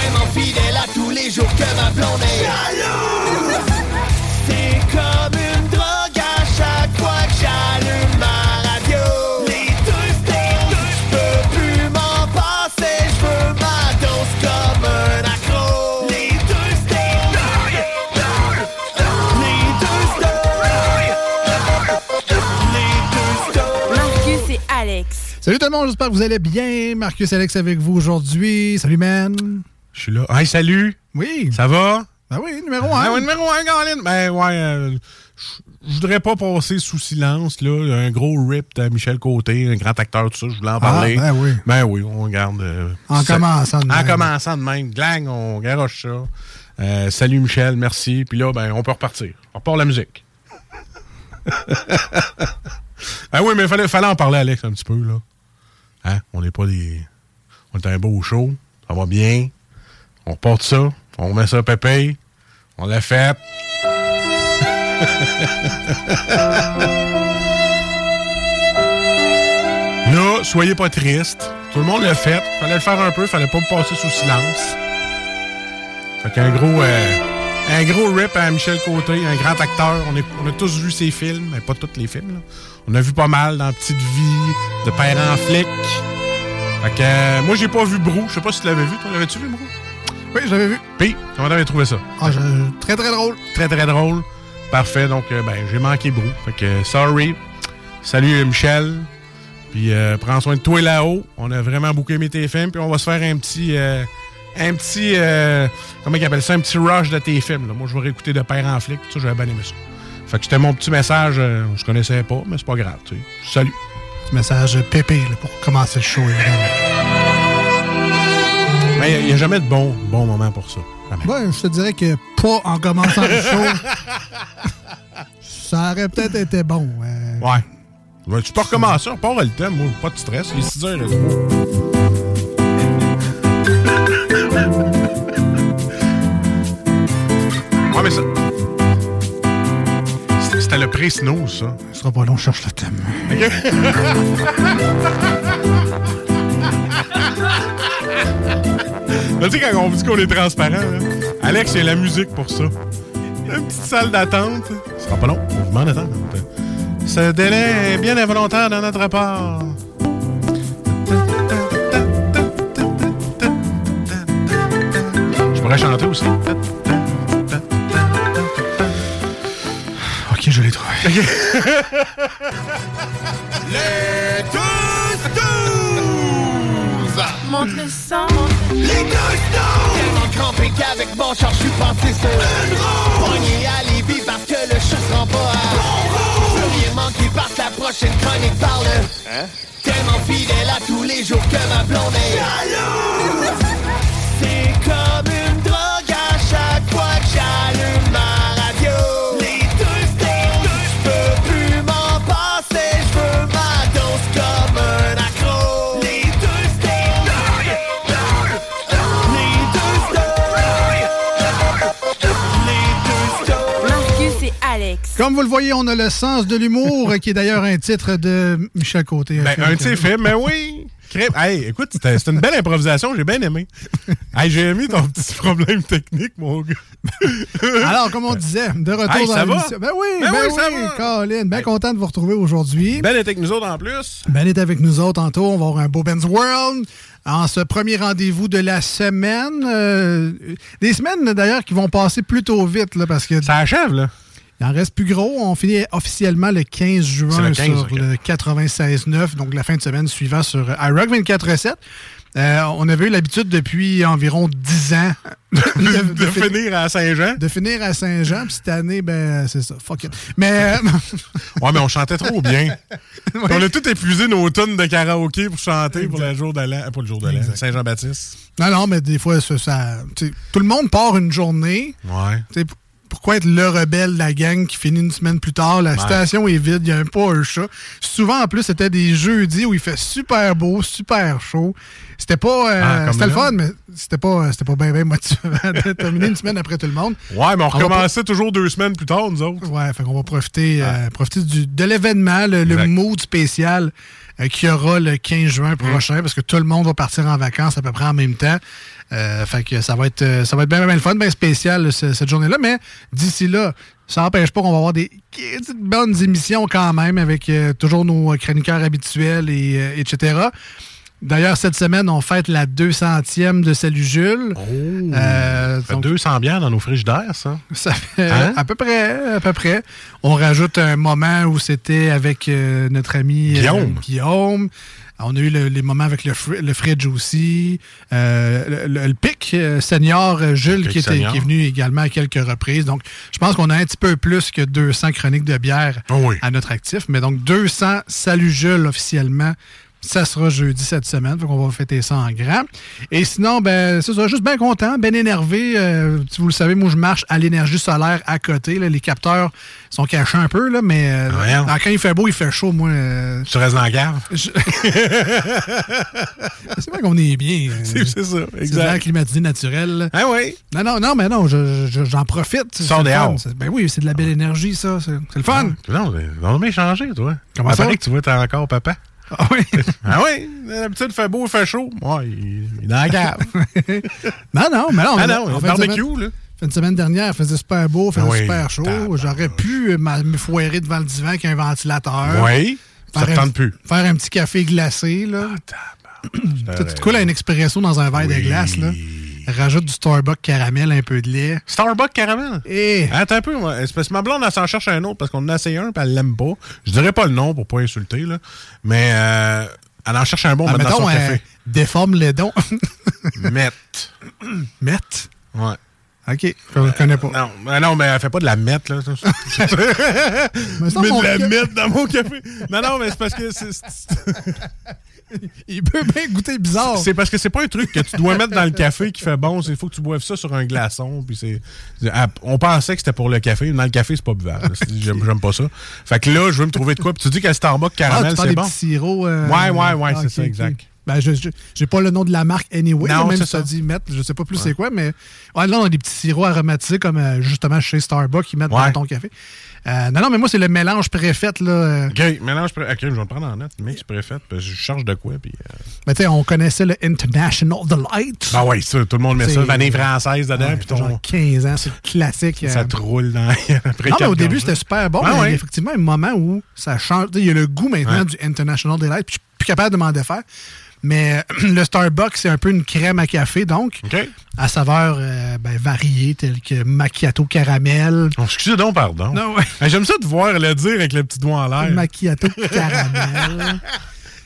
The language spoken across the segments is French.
Tellement fidèle à tous les jours que ma blonde est jalouse. C'est comme une drogue à chaque fois que j'allume ma radio. Les deux snooze! Je peux plus m'en passer, je veux ma dose comme un accro. Les deux snooze! Les deux snooze! Les deux! Marcus et Alex. Salut tout le monde, j'espère que vous allez bien. Marcus Alex avec vous aujourd'hui. Salut, man. Je suis là. Hey, salut! Oui. Ça va? Ben oui, numéro 1. Ah ouais, numéro 1, Caroline. Ben ouais, euh, je voudrais pas passer sous silence, là. Un gros rip de Michel Côté, un grand acteur, tout ça, je voulais en parler. ben oui. Ben oui, on regarde. euh, En ça- commençant de En même. commençant de même. Glang, on garoche ça. Euh, salut Michel, merci. Puis là, ben, on peut repartir. On repart la musique. ah oui, mais fallait, fallait en parler, Alex, un petit peu, là. Hein? On n'est pas des. On est un beau show. Ça va bien. On porte ça. On met ça pépé. On l'a fait. Là, soyez pas triste. Tout le monde l'a fait. Fallait le faire un peu. Fallait pas me passer sous silence. Fait qu'un gros, euh, un gros rip à Michel Côté, un grand acteur. On a tous vu ses films, mais pas tous les films. là. On a vu pas mal dans Petite Vie, de Père en flic. Fait que euh, moi, j'ai pas vu Brou. Je sais pas si tu l'avais vu. Toi, l'avais-tu vu, Brou? Oui, je l'avais vu. Puis, comment t'avais trouvé ça? Ah, je- très, très drôle. Très, très drôle. Parfait. Donc, euh, ben, j'ai manqué Brou. Fait que, euh, sorry. Salut, euh, Michel. Puis, euh, prends soin de toi là-haut. On a vraiment beaucoup aimé tes films. Puis, on va se faire un petit. euh, un petit. comment ils appellent ça? Un petit rush de tes films. là. Moi, je vais réécouter de père en flic. Tout ça, j'avais bien aimé ça. Fait que c'était mon petit message. je connaissais pas, mais c'est pas grave. tu sais. Salut. Petit message pépé là, pour commencer le show, évidemment. Mais il n'y a, jamais de bon, bon moment pour ça. Ouais, je te dirais que pas en commençant le show. ça aurait peut-être été bon. euh. Ouais. Ouais, tu peux recommencer, on part le thème, moi, pas de stress. Il est 6 heures et Ouais, mais ça. C'était- le pré-snooze, ça. Ce sera pas long, je cherche le thème. Là, tu sais, quand on dit qu'on est transparent, Alex, a la musique pour ça. Une petite salle d'attente. Ce sera pas long, on vous demande d'attendre. Ce délai est bien involontaire de notre part. Je pourrais chanter aussi. Ok, je l'ai trouvé. Les Monte le sang. Les deux snooze! Tellement crampé qu'avec mon char, je suis passé sur une roue. Pogné à Lévis parce que le chat se rend pas à bon rien manquer parce que la prochaine chronique parle. Hein? Tellement fidèle à tous les jours que ma blonde est jalouse. C'est comme une drogue à chaque fois que j'allume Comme vous le voyez, on a le sens de l'humour, qui est d'ailleurs un titre de Michel Côté. Ben, un ses films, mais oui. Hey, écoute, c'était c'était une belle improvisation, j'ai bien aimé. Hey, j'ai aimé ton petit problème technique, mon gars. Alors, comme on disait, de retour Hey, dans va? l'émission. Ben oui, Ben ben, oui, ça oui, va. Colin, bien content de vous retrouver aujourd'hui. Ben était avec nous autres en plus. Ben est avec nous autres tantôt. On va avoir un beau Ben's World en ce premier rendez-vous de la semaine. Euh, des semaines, d'ailleurs, qui vont passer plutôt vite, là, parce que Ça achève, là. Il en reste plus gros. On finit officiellement le 15 C'est juin le 15, sur le 96.9, donc la fin de semaine suivant sur iRock 24.7. Euh, on avait eu l'habitude depuis environ 10 ans de, De, de fin- finir à Saint-Jean. de finir à Saint-Jean. Puis cette année, ben, c'est ça. Fuck it. Mais. Ouais, mais on chantait trop bien. On a tout épuisé nos tonnes de karaoké pour chanter pour le jour de l'an. euh, Pas le jour de l'an. Saint-Jean-Baptiste. non, non, mais des fois, ça. tout le monde part une journée. Ouais. Pourquoi être le rebelle de la gang qui finit une semaine plus tard? La station est vide, il n'y a même pas un chat. Souvent, en plus, c'était des jeudis où il fait super beau, super chaud. C'était pas. euh, Ah, c'était le fun, mais c'était pas, c'était pas bien, bien motivant de terminer une semaine après tout le monde. Ouais, mais on recommençait toujours deux semaines plus tard, nous autres. Ouais, fait qu'on va profiter, euh, profiter du, de l'événement, le, le mood spécial euh, qu'il y aura le 15 juin prochain, parce que tout le monde va partir en vacances à peu près en même temps. Euh, fait que ça va être euh, ça va être bien, bien le fun, bien spécial ce- cette journée-là. Mais d'ici là, ça n'empêche pas qu'on va avoir des petites bonnes émissions quand même avec euh, toujours nos chroniqueurs habituels et euh, etc. D'ailleurs, cette semaine, on fête la 200e de Salut Jules. Oh. Euh, ça fait donc- 200 bières dans nos frigidaires, ça. ça fait Hein? à peu près, à peu près. On rajoute un moment où c'était avec euh, notre ami euh, Guillaume. Guillaume. On a eu le- les moments avec le, le fridge aussi. Euh, le, pic euh, senior euh, Jules Pic qui, était, senior. qui est venu également à quelques reprises. Donc, je pense qu'on a un petit peu plus que 200 chroniques de bière Oh oui. à notre actif. Mais donc, 200 Salut Jules officiellement. Ça sera jeudi cette semaine, donc on va fêter ça en grand. Et sinon, ben, c'est ça, juste bien content, bien énervé. Euh, vous le savez, moi, je marche à l'énergie solaire à côté. là. Les capteurs sont cachés un peu, là, mais euh, quand il fait beau, il fait chaud. Moi, euh, Tu restes dans la cave? je- c'est vrai qu'on est bien. euh, C'est c'est ça, C'est exact. climatisé naturel. Ah oui. Non, non, non, mais non, je- je- j'en profite. C'est Sors dehors. C'est- Ben oui, c'est de la belle énergie, ça. C'est c'est le fun. Non, on a changé, toi. Comment ça? que tu vois, t'es encore papa. Ah oui. Ah oui, d'habitude, il fait beau, il fait chaud. Ouais, il, est dans la cave. non, non, mais non. ah on- non, un fin de semaine- barbecue, là. Fin de semaine dernière, il faisait super beau, il faisait Ah oui, super chaud. J'aurais pu euh, me foirer devant le divan avec un ventilateur. Oui, ça te tente plus. Faire un petit café glacé, là. tu tu te coules un expresso dans un verre de glace, là. Rajoute du Starbucks caramel, un peu de lait. Starbucks caramel? Et Attends un peu, moi. Parce que ma blonde, elle s'en cherche un autre parce qu'on en a essayé un et elle l'aime pas. Je dirais pas le nom pour pas insulter, là. Mais euh, elle en cherche un bon ah, maintenant mettons, son euh, café. déforme les dons. Mette. Mette. Ouais. OK, je ne connais pas. Non, mais non, mais elle fait pas de la mette, là. Mais Mais de la mette dans mon café. Non, non, mais c'est parce que c'est Il peut bien goûter bizarre. c'est parce que c'est pas un truc que tu dois mettre dans le café qui fait bon. Il faut que tu boives ça sur un glaçon. Puis c'est, ah, on pensait que c'était pour le café. mais Dans le café, c'est pas buvable. J'aime, j'aime pas ça. Fait que là, je veux me trouver de quoi. Puis tu dis que le Starbucks Ah, caramel, parles c'est des bon. petits sirops. euh, Ouais, ouais, ouais, ah, c'est ça, exact. Ben, je j'ai pas le nom de la marque anyway, Non, même si ça dit mettre, je sais pas plus c'est quoi, mais ouais, là, on a des petits sirops aromatisés comme euh, justement chez Starbucks, ils mettent Ouais. dans ton café. Euh, non, non, mais moi, c'est le mélange préfet, là. OK, maintenant, je, pré- ok, je vais le prendre en note. Mix préfet. Parce que je charge de quoi. Puis, euh, Mais tu sais, on connaissait le International Delight. Ah ouais, ça, tout le monde met ça. Vanille française dedans. Ouais, puis ton- genre 15 ans, c'est classique. ça euh, te roule dans. après Non, mais au début, c'était super bon. Ah mais il y a effectivement un moment où ça change. Il y a le goût maintenant Ouais. du International Delight, puis je suis plus capable de m'en défaire. Mais le Starbucks, c'est un peu une crème à café, donc, à saveur euh, ben, variée, telle que macchiato caramel. Oh, excusez donc, pardon. Non, ouais. Hey, J'aime ça de voir le dire avec le petit doigt en l'air. Macchiato caramel.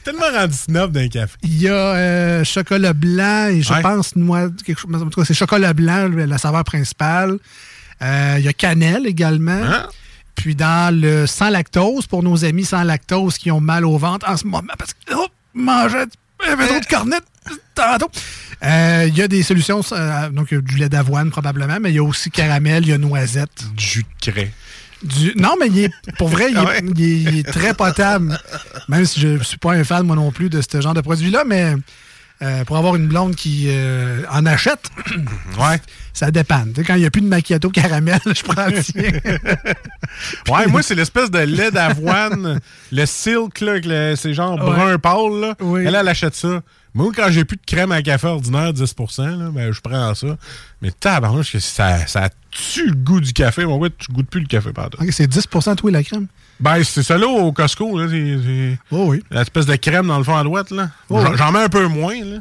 Tellement rendu snob d'un café. Il y a euh, chocolat blanc et je Ouais. pense noix, quelque chose. En tout cas, c'est chocolat blanc, la saveur principale. Euh, il y a cannelle également. Hein? Puis dans le sans lactose, pour nos amis sans lactose qui ont mal au ventre en ce moment, parce que oh, mangeait un de cornettes tantôt. Euh, Il y a des solutions, euh, donc il y a du lait d'avoine probablement, mais il y a aussi caramel, il y a noisette. Du jus de craie. Du... Non, mais il est, pour vrai, il est, ouais? il est- il est très potable. Même si je ne suis pas un fan, moi non plus, de ce genre de produit-là, mais euh, pour avoir une blonde qui euh, en achète, Ouais. ça dépend. Tu sais, quand il n'y a plus de macchiato caramel, je prends le tien. Ouais, moi, c'est l'espèce de lait d'avoine, le silk, là, c'est genre Ouais. brun pâle, là. Oui. Elle, elle achète ça. Moi, quand j'ai plus de crème à café ordinaire, 10 là, ben, je prends ça. Mais tabarnouche, que ça, ça tue le goût du café. Mon gars, tu goûtes plus le café, pardon. Ok, c'est 10 tout et la crème? Ben, c'est ça là au Costco, là. C'est, Oh oui. l'espèce de crème dans le fond à droite, là. Oh, J'en- oui. J'en mets un peu moins, là.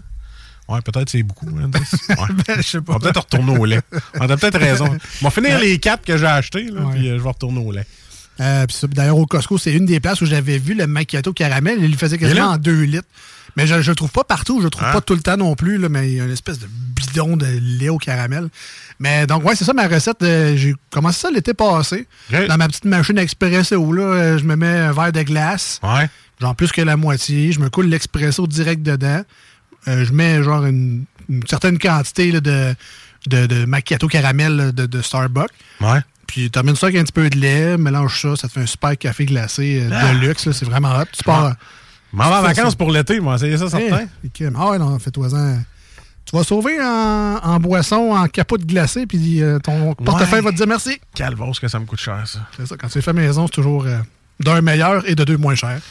Ouais, peut-être c'est beaucoup. hein, 10. Ouais. Ben, je sais On pas. va peut-être retourner au lait. On a peut-être raison. On va finir les quatre que j'ai achetés, là, puis euh, je vais retourner au lait. Euh, ça, D'ailleurs, au Costco, c'est une des places où j'avais vu le macchiato caramel. Il le faisait quasiment en 2 litres. Mais je ne le trouve pas partout. Je le trouve Hein? pas tout le temps non plus. Là, mais il y a une espèce de bidon de lait au caramel. Mais donc, ouais, c'est ça ma recette. Euh, J'ai commencé ça l'été passé. Dans ma petite machine expresso, là, euh, je me mets un verre de glace. Ouais. genre plus que la moitié. Je me coule l'expresso direct dedans. Euh, je mets genre une, une certaine quantité là, de, de, de macchiato caramel là, de, de Starbucks. Ouais. Puis termine ça avec un petit peu de lait, mélange ça, ça te fait un super café glacé euh, de luxe. C'est vraiment hot. Tu pars. M'en en vacances ça. pour l'été, moi, essayer ça, certain. Hey, que- ah ouais, non, fais-toi-en. Tu vas sauver en, en boisson, en capote glacée, puis euh, ton portefeuille va te dire merci. Calvose que ça me coûte cher, ça. C'est ça, quand tu es fait maison, c'est toujours euh, d'un meilleur et de deux moins cher.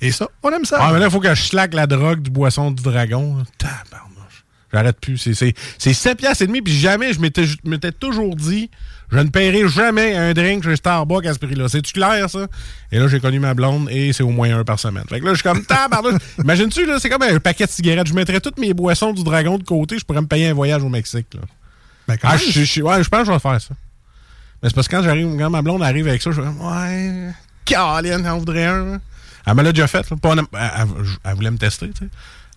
Et ça, on aime ça. Ah, mais là, il faut que je slack la drogue du boisson du dragon. Tabarnouche. J'arrête plus. C'est- C'est c'est 7 piastres et demi, puis jamais, je m'étais toujours dit, je ne paierai jamais un drink chez Starbucks à ce prix-là. C'est-tu clair, ça? Et là, j'ai connu ma blonde, et c'est au moins un par semaine. Fait que là, je suis comme, tabarnouche. Imagine-tu, là, c'est comme un paquet de cigarettes. Je mettrais toutes mes boissons du dragon de côté, je pourrais me payer un voyage au Mexique, là. Ben, Ah, je, je- ouais, je pense que je vais faire ça. Mais c'est parce que quand j'arrive, quand ma blonde arrive avec ça, je fais Ouais, Caroline, elle voudrait un. hein. Elle me l'a déjà fait. là. Pas en- elle, elle- elle voulait me tester, tu sais.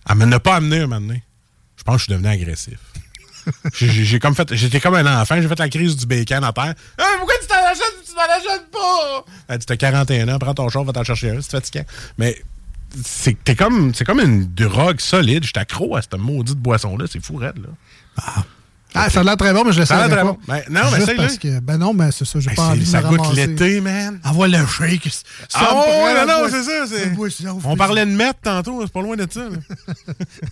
Elle me l'a pas amené un moment donné. Je pense que je suis devenu agressif. J'ai- comme fait, j'étais comme un enfant, j'ai fait la crise du bacon à terre. Ah, pourquoi tu t'en achètes, tu t'en achètes pas? Elle dit, t'as 41 ans, prends ton char, va t'en chercher un, c'est fatigant. Mais c'est comme, c'est comme une drogue solide. J'étais accro à cette maudite boisson-là, c'est fou, raide, là. Ah, ça a l'air très bon, mais je le sais Ça a l'air pas. très bon. Ben, non, mais parce que, ben non, mais c'est ça, j'ai Ben, pas c'est- envie de ça me goûte l'été, man. Envoie le shake. Ça Ah ouais, non, non, c'est ça. c'est-. On parlait de mettre tantôt, c'est pas loin de ça.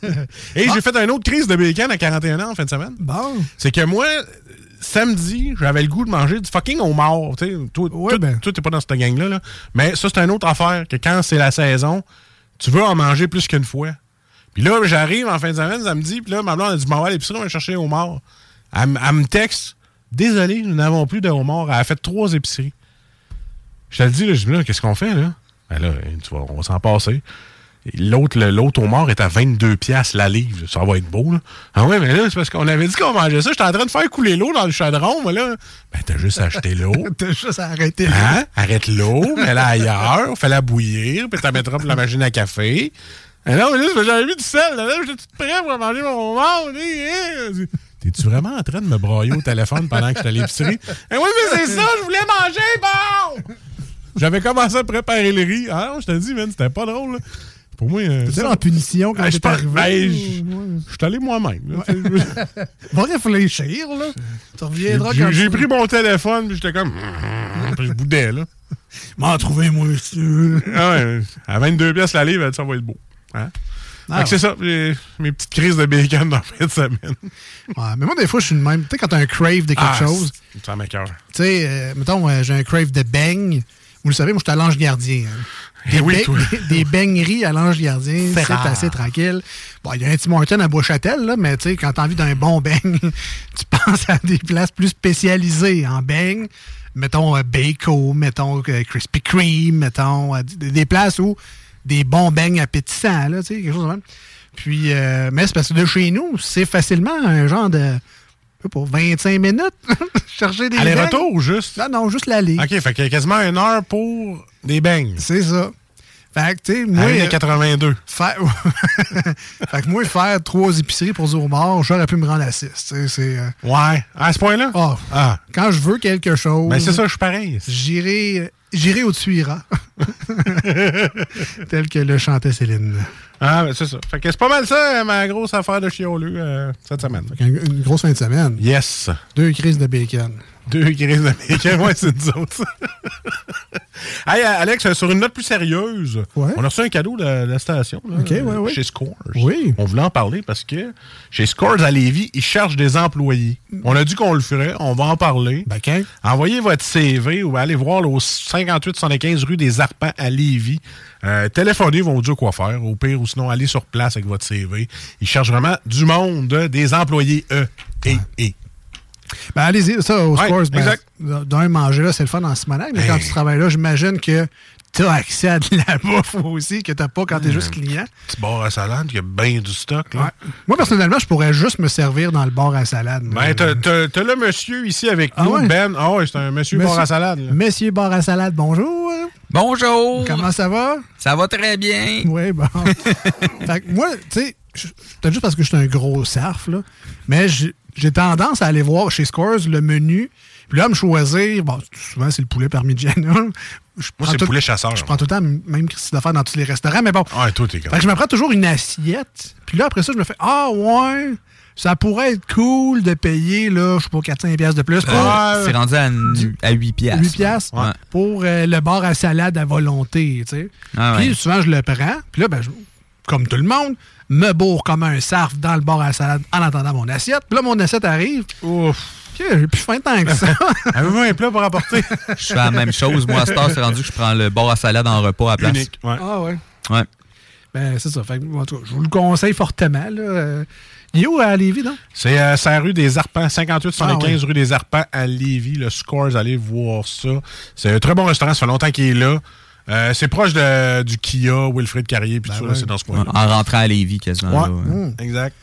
Et j'ai fait une autre crise de bacon à 41 ans en fin de semaine. Bon. C'est que moi, samedi, j'avais le goût de manger du fucking homard. Tu sais, toi, Ouais, ben. t'es pas dans cette gang-là. là. Mais ça, c'est une autre affaire, que quand c'est la saison, tu veux en manger plus qu'une fois. Puis là, j'arrive en fin de semaine, samedi, puis là, ma blonde a dit, m'en va à l'épicerie, on va chercher homard. Elle, me texte, désolé, nous n'avons plus de homard. Elle a fait trois épiceries. Je te le dis, là, je dis, là, qu'est-ce qu'on fait, là? Ben là, tu vois, on va s'en passer. L'autre, l'autre homard est à 22 piastres la livre. Ça va être beau, là. Ah ouais, mais là, c'est parce qu'on avait dit qu'on mangeait ça. J'étais en train de faire couler l'eau dans le chaudron, moi, là. Ben, t'as juste acheté l'eau. T'as juste arrêté. Hein? Arrête l'eau, mets-la ailleurs, fais-la bouillir, puis t'en mettras pour la machine à café. Ah non, mais là, j'avais mis du sel, là. J'étais tout prêt pour manger mon homard, là. hein. T'es-tu vraiment en train de me broyer au téléphone pendant que j'étais à l'épicerie? Eh oui, mais c'est ça, je voulais manger, bon! J'avais commencé à préparer le riz. Ah non, je te dis, man, c'était pas drôle, là. Pour moi, euh, ça- en punition quand Ah, je t'es arrivé. ben, je- suis allé moi-même. Va réfléchir, là. Tu reviendras J'ai quand j'ai tu- pris mon téléphone, puis j'étais comme. Puis je boudais, là. M'en trouver, moi, sûr. Ah ouais, à 22 pièces la livre, ça va être beau. Hein? Ah c'est ça, mes petites crises de bacon dans la fin de semaine. Ouais, mais moi, des fois, je suis le même. Tu sais, quand t'as un crave de quelque Ah, chose, Ça m'écoeure. tu sais, euh, mettons, euh, j'ai un crave de beigne. Vous le savez, moi, je suis à l'ange gardien. hein. Eh oui, des, des beigneries à l'ange gardien, c'est assez tranquille. Bon, il y a un Tim Hortons à Bois-Châtel, là, mais tu sais, quand t'as envie d'un bon beigne, tu penses à des places plus spécialisées en beignes. Mettons euh, Bako, mettons euh, Krispy Kreme, mettons des, des places où des bons beignes appétissants, là, tu sais, quelque chose de même. Puis, euh, mais c'est parce que de chez nous, c'est facilement un genre de. Pour 25 minutes, chercher des. Aller-retour ou juste? Non, non, juste l'aller. OK, fait qu'il y a quasiment une heure pour des beignes. C'est ça. Fait que, tu sais, À moi. euh, 82. Faire... fait que moi, faire trois épiceries pour Zoomar, j'aurais pu me rendre à six. tu sais, C'est, euh, Ouais, à ce point-là? ah, Ah, quand je veux quelque chose, ben c'est ça, je suis pareil. j'irai, j'irai tu iras. Tel que le chantait Céline. Ah, ben, c'est ça. Fait que c'est pas mal ça, ma grosse affaire de chioleux euh, cette semaine. Une, une grosse fin de semaine. Yes. Deux crises de bacon. Deux crises de bacon, ouais, c'est nous autres. hey, Alex, sur une note plus sérieuse, Ouais. on a reçu un cadeau de la station là, Ok, ouais, ouais. chez Scores. Oui. On voulait en parler parce que chez Scores à Lévis, ils cherchent des employés. On a dit qu'on le ferait, on va en parler. Ben, quand? Envoyez votre CV ou allez voir là, au 58-75 rue des Arpents à Lévis. Euh, téléphonez, ils vont vous dire quoi faire. Au pire, ou sinon, allez sur place avec votre CV. Ils cherchent vraiment du monde, des employés E et E. Ben, allez-y, ça, au Ouais, Scores, ben, exact. d'un manger là, c'est le fun en Simonac, mais quand tu travailles là, j'imagine que tu as accès à de la bouffe aussi que tu n'as pas quand tu es juste client. Petit bar à salade, il y a bien du stock. Là. Ouais. Moi, personnellement, je pourrais juste me servir dans le bar à salade. Ben, t'as- t'as t'as le monsieur ici avec Ah nous, ouais? Ben. Ah ouais, c'est un monsieur, bar à salade. là. Monsieur bar à salade, bonjour. Bonjour! Comment ça va? Ça va très bien. Oui, bon. fait que moi, tu sais, peut-être juste parce que je suis un gros sarf, là, mais j'ai tendance à aller voir chez Scores le menu, puis là, me choisir. Bon, souvent, c'est le poulet parmigiano. Je Moi, prends c'est le tout- poulet chasseur. Je prends tout le temps même Christy d'affaires dans tous les restaurants, mais bon. Ouais, t'es Fait que je me prends toujours une assiette, puis là, après ça, je me fais Ah, ouais, ça pourrait être cool de payer, là, je sais pas, 400 pièces de plus pour Euh, c'est rendu à, à 8 piastres. 8 piastres Ouais. pour euh, le bar à salade à volonté, tu sais. Ah Puis ouais. souvent, je le prends. Puis là, ben, je- comme tout le monde, me bourre comme un sarf dans le bar à salade en attendant mon assiette. Puis là, mon assiette arrive. Ouf. J'ai plus faim tant que ça. Avez-vous un plat pour apporter? Je fais la même chose. Moi, à cette heure, c'est rendu que je prends le bar à salade en repas à la place. Unique. Ouais. ah ouais. Ouais. Ben, c'est ça. Fait que, en tout cas, je vous le conseille fortement. Là. Euh, Il est où à Lévis, non? C'est euh, la rue des Arpents, 58-75 Ah ouais. rue des Arpents à Lévis. Le Scores, allez voir ça. C'est un très bon restaurant, ça fait longtemps qu'il est là. Euh, c'est proche de- du Kia, Wilfrid Carrier, puis tout ça, Ben c'est dans ce coin-là. En rentrant à Lévis, quasiment. Ouais. là, ouais. Hum. Exact.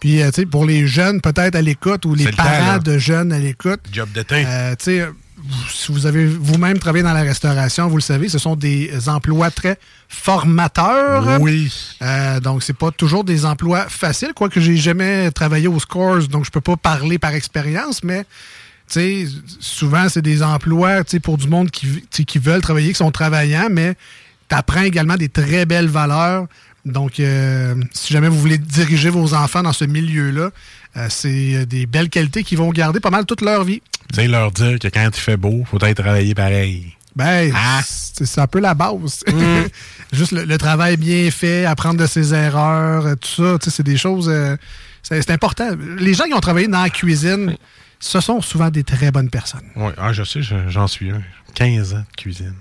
Puis, euh, tu sais, pour les jeunes, peut-être à l'écoute, ou les C'est le temps, parents de jeunes à l'écoute, Job d'été. Euh, tu sais, vous- si vous avez vous-même travaillé dans la restauration, vous le savez, ce sont des emplois très formateurs. oui. Euh, donc, c'est pas toujours des emplois faciles, quoique j'ai jamais travaillé au Scores, donc je peux pas parler par expérience, mais sais, souvent, c'est des emplois tu sais, pour du monde qui, qui veulent travailler, qui sont travaillants, mais tu apprends également des très belles valeurs. Donc, euh, si jamais vous voulez diriger vos enfants dans ce milieu-là, euh, c'est des belles qualités qui vont garder pas mal toute leur vie. Tu sais, leur dire que quand il fait beau, faut être travailler pareil. Ben, Ah. c'est un peu la base. Juste le, le travail bien fait, apprendre de ses erreurs, euh, tout ça, tu sais, c'est des choses. euh, c'est c'est important. Les gens qui ont travaillé dans la cuisine, ce sont souvent des très bonnes personnes. Oui, ah, je sais, je- j'en suis un. 15 ans de cuisine.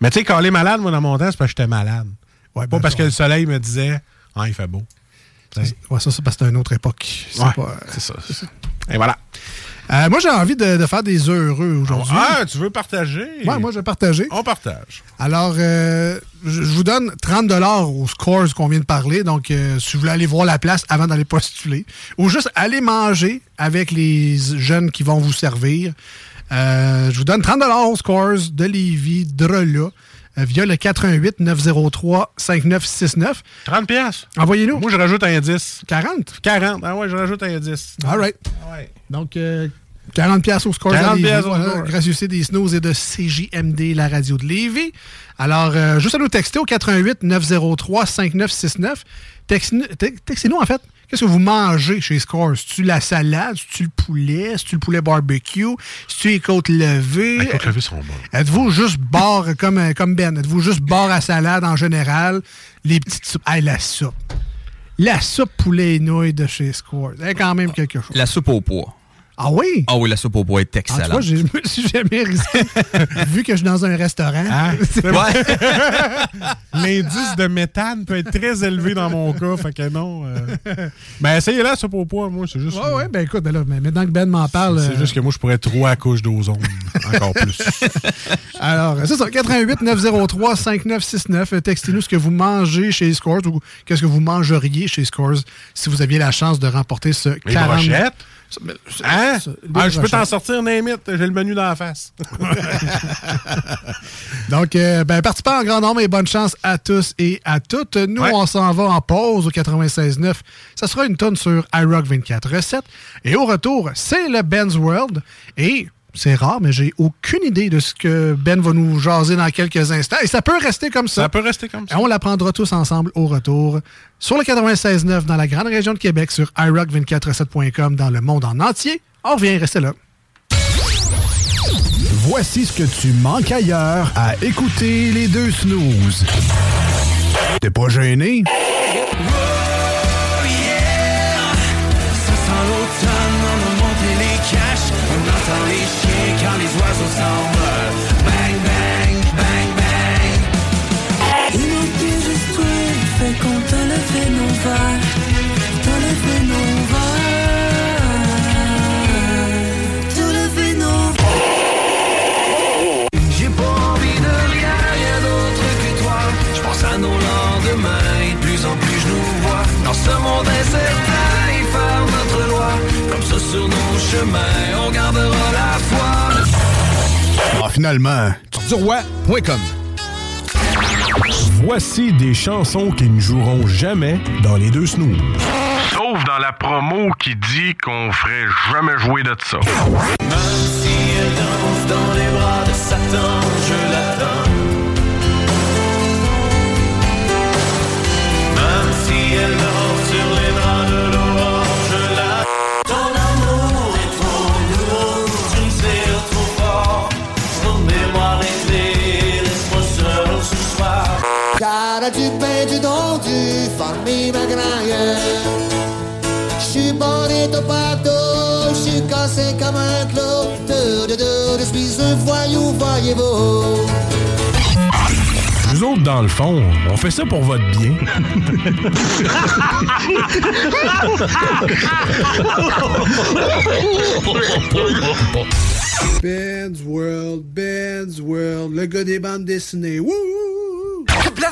Mais tu sais, quand on est malade, moi, dans mon temps, c'est parce que j'étais malade. Ouais, Pas ben, parce que le soleil me disait, ah, il fait beau. Ouais, ça, c'est parce que c'est une autre époque. C'est Ouais, pas- c'est ça. Et voilà. Euh, moi, j'ai envie de, de faire des heureux aujourd'hui. Ah, tu veux partager? Ouais, moi, je vais partager. On partage. Alors, euh, je vous donne 30 aux scores qu'on vient de parler. Donc, euh, si vous voulez aller voir la place avant d'aller postuler, ou juste aller manger avec les jeunes qui vont vous servir, je vous donne 30 aux scores de Lévis, Drela, via le 88 903 5969. 30 pièces. Envoyez-nous. Moi, je rajoute un 10. 40. 40. Ah ouais, je rajoute un 10. All right. Ah ouais. Donc, euh, 40 pièces au score 40 de Lévis, piastres au voilà, score. gracieuseté des Snows et de CJMD, la radio de Lévis. Alors, euh, juste à nous texter au 88 903 5969. Textez- te- Textez-nous, en fait, qu'est-ce que vous mangez chez Scores? tu la salade? tu le poulet? tu le poulet barbecue? tu les côtes levées? Les côtes levées sont bonnes. Êtes-vous juste bar comme, euh, comme Ben? Êtes-vous juste bar à salade en général? Les petites soupes. Hey, la soupe. La soupe poulet et nouilles de chez Scores. C'est quand même quelque chose. La soupe au pois. Ah oui? Ah oui, la soupe au pois est Ah, tu excellente. vois, je me suis jamais risqué. Vu que je suis dans un restaurant. Ah. Ouais. L'indice de méthane peut être très élevé dans mon cas, fait que non. euh. Ben, essayez-là, ça pour poids, moi, c'est juste. Ouais, ouais, ben écoute, ben là, mais maintenant que Ben m'en parle. C'est euh, juste que moi, je pourrais être trop à la couche d'ozone. Encore plus. Alors, c'est ça, 88 903 5969. Euh, Textez-nous ce que vous mangez chez Scores ou qu'est-ce que vous mangeriez chez Scores si vous aviez la chance de remporter ce Les 40 brochettes? Hein? Ah, je peux t'en sortir, Némite. J'ai le menu dans la face. Donc, euh, ben, participants en grand nombre et bonne chance à tous et à toutes. Nous, Ouais. on s'en va en pause au 96.9. Ça sera une tonne sur iRock 24 recettes. Et au retour, c'est le Ben's World. Et c'est rare, mais j'ai aucune idée de ce que Ben va nous jaser dans quelques instants. Et ça peut rester comme ça. Ça peut rester comme Et ça. on l'apprendra tous ensemble au retour sur le 96.9 dans la grande région de Québec, sur iRock247.com dans le monde en entier. On revient, restez là. Voici ce que tu manques ailleurs à écouter les deux snooze. T'es pas gêné? Chemins, on gardera la foi. Ah, finalement, Roi.com Voici des chansons qui ne joueront jamais dans les deux snooze. Sauf dans la promo qui dit qu'on ferait jamais jouer de ça. Même si elle danse dans les bras de Satan, je l'attends. Cara du pain, du don, du famille magraille. J'suis bonito partout, j'suis cassé comme un clou. De, de, de, je suis un voyou, voyez-vous. Nous autres, dans le fond, on fait ça pour votre bien. Ben's World, Ben's World, le gars des bandes dessinées. Wouh!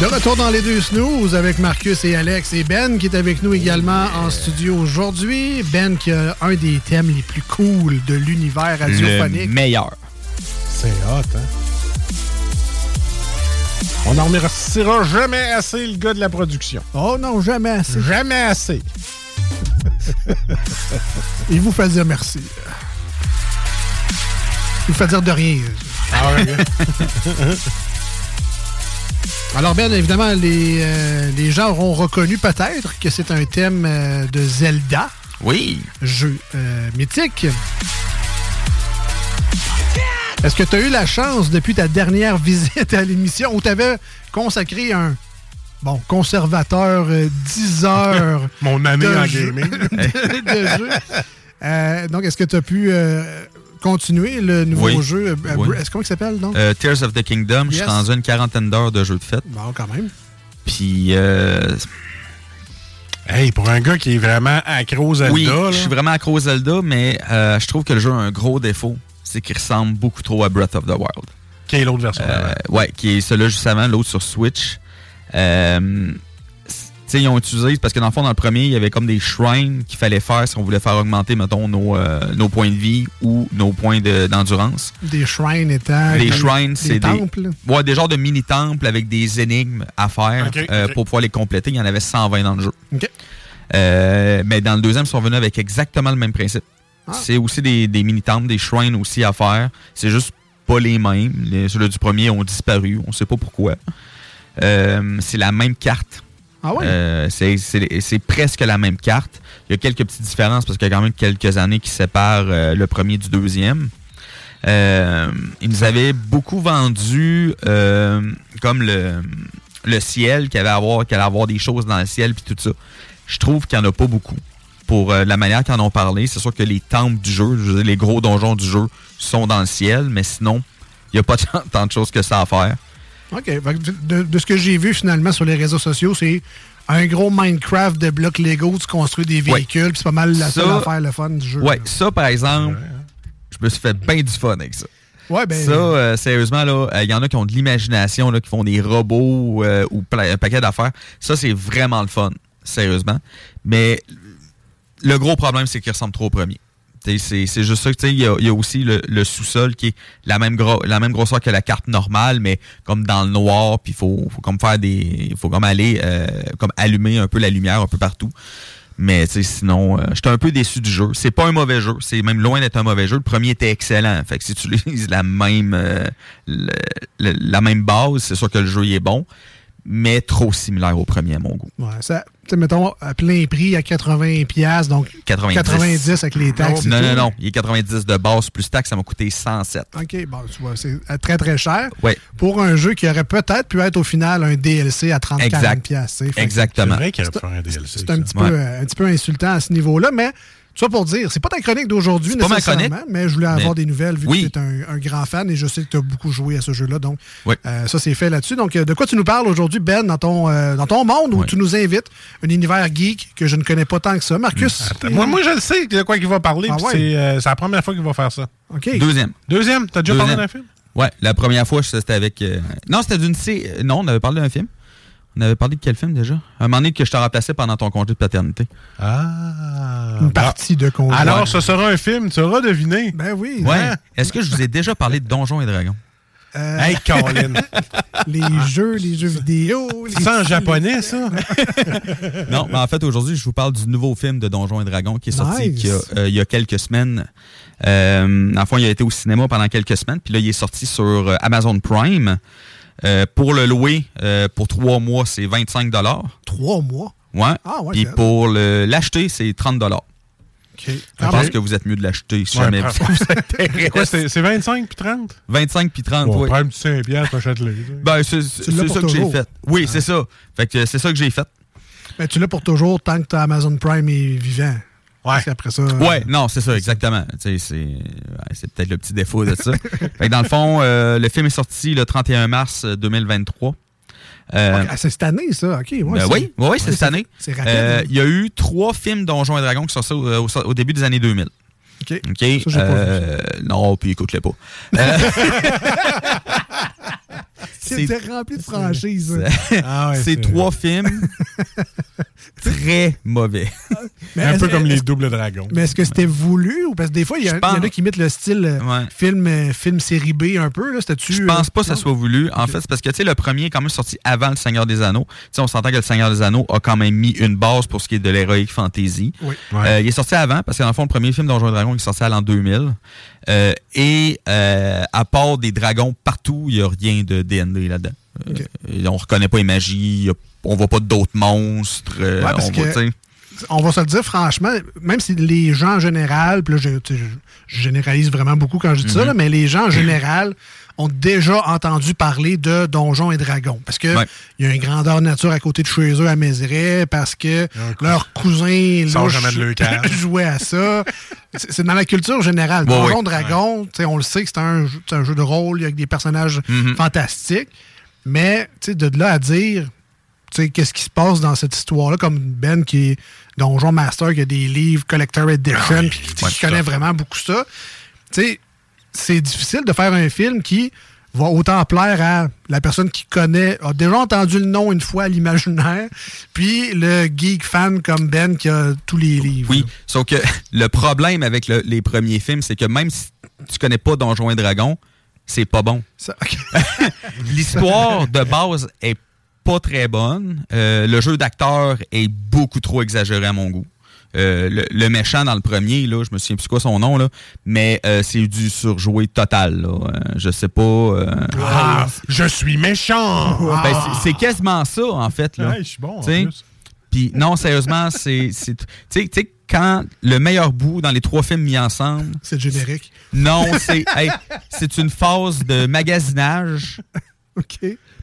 De retour dans les deux snooze avec Marcus et Alex et Ben qui est avec nous également en studio aujourd'hui. Ben qui a un des thèmes les plus cool de l'univers radiophonique. meilleur. C'est hot, hein? On n'en remerciera jamais assez le gars de la production. Oh non, jamais assez. Jamais assez. Il vous fait dire merci. Il vous fait dire de rien. Ah Alors Ben, évidemment, les, euh, les gens auront reconnu peut-être que c'est un thème euh, de Zelda. Oui. Jeu euh, mythique. Est-ce que tu as eu la chance, depuis ta dernière visite à l'émission, où tu avais consacré un bon conservateur euh, 10 heures Mon année de en jeu- gaming. de, de jeu. Euh, donc, est-ce que tu as pu euh, continuer le nouveau Oui. jeu? euh, Oui. Est-ce comment il s'appelle, donc? Euh, Tears of the Kingdom, je suis à une quarantaine d'heures de jeu de fête. Bon, quand même. Puis, euh, Hey, pour un gars qui est vraiment accro Zelda, oui, là. je suis vraiment accro à Zelda, mais euh, je trouve que le jeu a un gros défaut, c'est qu'il ressemble beaucoup trop à Breath of the Wild. Qui est l'autre version Euh, ouais, qui est celui-là juste avant, l'autre sur Switch. Euh, sais, ils ont utilisé, parce que dans le fond, dans le premier, il y avait comme des shrines qu'il fallait faire si on voulait faire augmenter, mettons, nos, euh, nos points de vie ou nos points de- d'endurance. Des shrines étant. les shrines, c'est des, temples. ouais, des genres de mini-temples avec des énigmes à faire euh, pour pouvoir les compléter. Il y en avait 120 dans le jeu. Euh, mais dans le deuxième, ils sont venus avec exactement le même principe. Ah. C'est aussi des, des mini-temples, des shrines aussi à faire. C'est juste pas les mêmes. Les, ceux du premier ont disparu. On sait pas pourquoi. Euh, c'est la même carte. Ah? Euh, c'est- presque la même carte. Il y a quelques petites différences parce qu'il y a quand même quelques années qui séparent euh, le premier du deuxième. Euh, ils nous avaient beaucoup vendu comme le, ciel, qu'il allait avoir, allait avoir des choses dans le ciel puis tout ça. Je trouve qu'il n'y en a pas beaucoup. Pour la manière qu'ils en ont parlé, c'est sûr que les temples du jeu, les gros donjons du jeu sont dans le ciel, mais sinon, il n'y a pas tant de choses que ça à faire. OK. De, de ce que j'ai vu finalement sur les réseaux sociaux, c'est un gros Minecraft de blocs Lego, tu construis des véhicules, puis c'est pas mal la Ça- seule affaire, le fun du jeu. Ouais, ça par exemple, je me suis fait bien du fun avec ça. Ouais, ben- Ça, euh, sérieusement, là, il y en a qui ont de l'imagination, qui font des robots euh, ou un paquet d'affaires. Ça, c'est vraiment le fun, sérieusement. Mais le gros problème, c'est qu'il ressemble trop au premier. C'est juste ça. Il y, a- y a aussi le, sous-sol qui est la même, la même grosseur que la carte normale, mais comme dans le noir, puis il faut, faut comme faire des. Faut comme aller euh, comme allumer un peu la lumière un peu partout. Mais sinon, euh, j'étais un peu déçu du jeu. C'est pas un mauvais jeu. C'est même loin d'être un mauvais jeu. Le premier était excellent. Fait que si tu utilises la même euh, la même base, c'est sûr que le jeu est bon, mais trop similaire au premier à mon goût. Ouais, ça, mettons, à plein prix, à 80$, piastres, donc 90. 90 avec les taxes. Non, non, non. Il est 90 de base plus taxes, ça m'a coûté 107. OK, bon, tu vois, c'est très, très cher. Ouais. Pour un jeu qui aurait peut-être pu être au final un DLC à 30-40$. Exact. piastres, tu sais. Fait que Exactement. C'est vrai qu'il aurait pu faire un DLC. C'est un petit, peu, un petit peu insultant à ce niveau-là, mais vois pour dire, c'est pas ta chronique d'aujourd'hui C'est pas ma nécessairement, mais je voulais avoir mais- des nouvelles vu Oui. que tu es un, un grand fan et je sais que tu as beaucoup joué à ce jeu-là. Donc, Oui. euh, ça, c'est fait là-dessus. Donc, euh, de quoi tu nous parles aujourd'hui, Ben, dans ton, euh, dans ton monde où tu nous invites un univers geek que je ne connais pas tant que ça. Marcus? Attends, moi, moi, je le sais de quoi il va parler. Ah? C'est euh, la première fois qu'il va faire ça. OK. Deuxième. Deuxième, t'as déjà Deuxième. parlé d'un film? Ouais, la première fois, c'était avec. Non, c'était d'une sé- euh, Non, on avait parlé d'un film. On avait parlé de quel film déjà? Un moment donné que je te remplaçais pendant ton congé de paternité. Ah. Une partie de congé. Alors, ce sera un film, tu auras deviné. Ben oui. Ouais. Hein? Est-ce que je vous ai déjà parlé de Donjons et Dragons? Euh, Hey, Colin. les jeux, les jeux vidéo. les- C'est en japonais, ça? Non, mais en fait, aujourd'hui, je vous parle du nouveau film de Donjons et Dragons qui est sorti Nice. qu'il y a, euh, il y a quelques semaines. Euh, en fond, il a été au cinéma pendant quelques semaines, puis là, il est sorti sur euh, Amazon Prime. Euh, pour le louer, euh, pour trois mois, c'est 25 Trois mois? Ouais. Ah, ouais, Puis pour l'acheter, c'est 30 OK. Je Ah, pense que vous êtes mieux de l'acheter si Ouais, jamais vous C'est quoi, intéresse. c'est c'est 25 puis 30? 25 puis 30, Bon, oui. prends un petit 5 piastres, achète-le. Ben, c'est ça que j'ai fait. Oui, c'est ça. Fait que c'est ça que j'ai fait. ben, tu l'as pour toujours tant que tu Amazon Prime est vivant. Parce qu'après ça. Ouais, non, c'est ça, exactement. C'est peut-être le petit défaut de ça. fait que dans le fond, euh, le film est sorti le 31 mars 2023. Euh, Ah, c'est cette année, ça. OK. ouais, ben oui, oui, oui, c'est cette année. C'est rapide. Euh, hein. Il y a eu trois films Donjons et Dragons qui sont sortis au, au- au début des années 2000. OK. OK. Ça, j'ai pas euh, non, puis écoute-les pas. Euh, C'était rempli de franchises. Ah ouais, c'est trois films très mauvais. Mais un peu comme les doubles dragons. Mais est-ce que c'était voulu ou parce que des fois, il y, en a qui imitent le style euh, Ouais. film, euh, film série B un peu. Là, Je euh, pense pas que ça soit voulu. En fait, c'est parce que tu sais, le premier est quand même sorti avant Le Seigneur des Anneaux. Tu sais, on s'entend que Le Seigneur des Anneaux a quand même mis une base pour ce qui est de l'héroïque fantasy. Oui. Ouais. Euh, il est sorti avant, parce que dans le fond, le premier film Donjons et Dragons il est sorti à l'an 2000. Euh, et euh, à part des dragons partout, il n'y a rien de D&D là-dedans. Euh, Ok. et on reconnaît pas les magies, on voit pas d'autres monstres. Ouais, parce on que- va se le dire franchement, même si les gens en général, puis là, je, généralise vraiment beaucoup quand je dis ça, Mhm. là, mais les gens en général ont déjà entendu parler de Donjons et Dragons. Parce que Ouais. il y a une grandeur nature à côté de chez eux à Mézeray, parce que leur cousin Sort louche jamais de leur cave. jouait à ça. C'est dans la culture générale. Donjons ouais. Dragons, on le sait que c'est un, un jeu de rôle avec des personnages Mhm. fantastiques. Mais de là à dire qu'est-ce qui se passe dans cette histoire-là, comme Ben qui est Donjon Master, qui a des livres Collector Edition, puis qui, Ouais, qui connaît vraiment beaucoup ça. Tu sais, c'est difficile de faire un film qui va autant plaire à la personne qui connaît, a déjà entendu le nom une fois à l'imaginaire, puis le geek fan comme Ben qui a tous les livres. Oui, sauf que le problème avec le- les premiers films, c'est que même si tu connais pas Donjons et Dragons, c'est pas bon. L'histoire de base est pas très bonne. Euh, le jeu d'acteur est beaucoup trop exagéré à mon goût. Euh, le, le méchant dans le premier, là, je me souviens plus quoi son nom, là, mais euh, c'est du surjoué total. Là. Euh, je sais pas. Ah, je suis méchant! ben, c'est- c'est quasiment ça, en fait. Là. Ouais, je suis bon. Puis non, sérieusement, c'est. c'est- Tu sais- quand le meilleur bout dans les trois films mis ensemble, C'est le générique. non, c'est hey, c'est une phase de magasinage OK.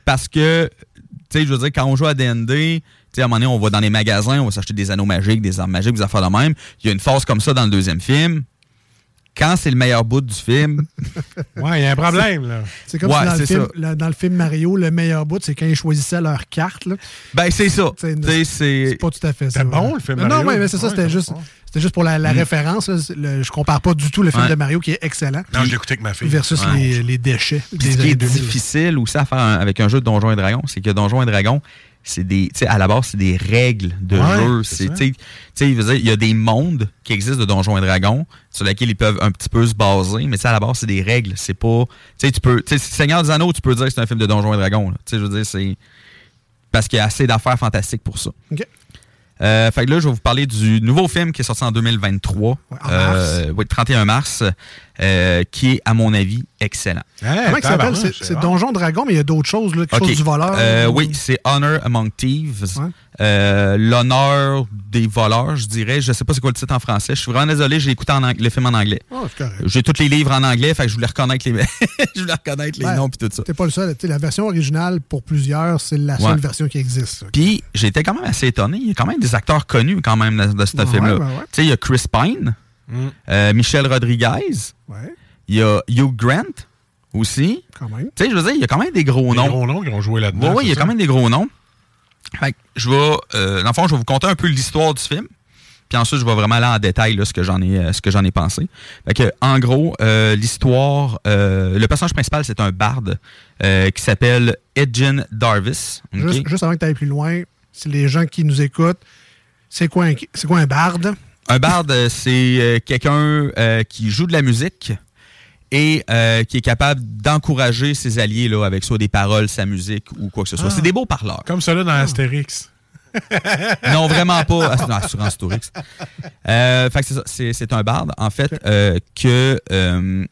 parce que, tu sais, je veux dire, quand on joue à D&D, tu sais, à un moment donné, on va dans les magasins, on va s'acheter des anneaux magiques, des armes magiques, des affaires de même. Il y a une phase comme ça dans le deuxième film. quand c'est le meilleur bout du film. ouais, il y a un problème, là. C'est comme Ouais, si dans, le film, ça. le- dans le film Mario, le meilleur bout, c'est quand ils choisissaient leur carte. Là. Ben, c'est ça. C'est pas tout à fait ça. C'était bon, ouais. le film Non, Mario? Non, mais c'est ça, Ouais, c'était juste, juste pour la, la Mm. référence. le- je compare pas du tout le film Ouais. de Mario qui est excellent. Non, je l'écoutais avec ma fille. Versus Ouais. les, les déchets Puis ce qui est 2000. difficile aussi à faire un- avec un jeu de Donjons et Dragons, c'est que Donjons et Dragons, c'est des, tu sais, à la base, c'est des règles de Ouais, jeu. c'est ça. tu sais, il y a des mondes qui existent de Donjons et Dragons sur lesquels ils peuvent un petit peu se baser, mais sais, à la base, c'est des règles. C'est pas, tu sais, tu peux, tu sais, Seigneur des Anneaux, tu peux dire que c'est un film de Donjons et Dragons. Tu sais, je veux dire, c'est parce qu'il y a assez d'affaires fantastiques pour ça. OK. Euh, fait que là, je vais vous parler du nouveau film qui est sorti en 2023, en euh, oui, 31 mars, euh, qui est, à mon avis, excellent. Comment il s'appelle? C'est- Donjon Dragon, mais il y a d'autres choses, là, quelque chose du voleur. Euh, ou- oui, c'est Honor Among Thieves. Ouais. Euh, L'honneur des voleurs, je dirais. Je sais pas c'est quoi le titre en français. Je suis vraiment désolé, j'ai écouté en ang- le film en anglais. Ah. J'ai tous les livres en anglais, fait que je voulais reconnaître les, je voulais reconnaître les Ouais. noms puis tout ça. T'es pas le seul. La version originale, pour plusieurs, c'est la seule Ouais. version qui existe. ça. Puis j'étais quand même assez étonné. Il y a quand même des acteurs connus quand même de, de ce Ouais, film-là. Tu sais, il y a Chris Pine, Mm. euh, Michel Rodriguez, Ouais, il y a Hugh Grant aussi. quand même. Tu sais, je veux dire, il y a quand même des gros Des noms. gros noms qui ont joué là-dedans. Oui, il y a c'est quand même des gros noms. Fait que je vais, euh, dans le fond, je vais vous conter un peu l'histoire du film. Puis ensuite, je vais vraiment aller en détail là, ce que j'en ai, euh, ce que j'en ai pensé. Fait que, en gros, euh, l'histoire, euh, le personnage principal, c'est un barde qui s'appelle Edgin Darvis. Juste, juste avant que tu ailles plus loin, si les gens qui nous écoutent, c'est quoi, un- c'est quoi un barde? Un barde, euh, c'est euh, quelqu'un euh, qui joue de la musique et euh, qui est capable d'encourager ses alliés là, avec soit des paroles, sa musique ou quoi que ce soit. Ah. C'est des beaux parleurs. Comme cela dans Astérix. Non, vraiment pas. Ah, non, Assurance Tourix. Euh, fait que c'est ça. C'est, c'est un barde, en fait, euh, que euh,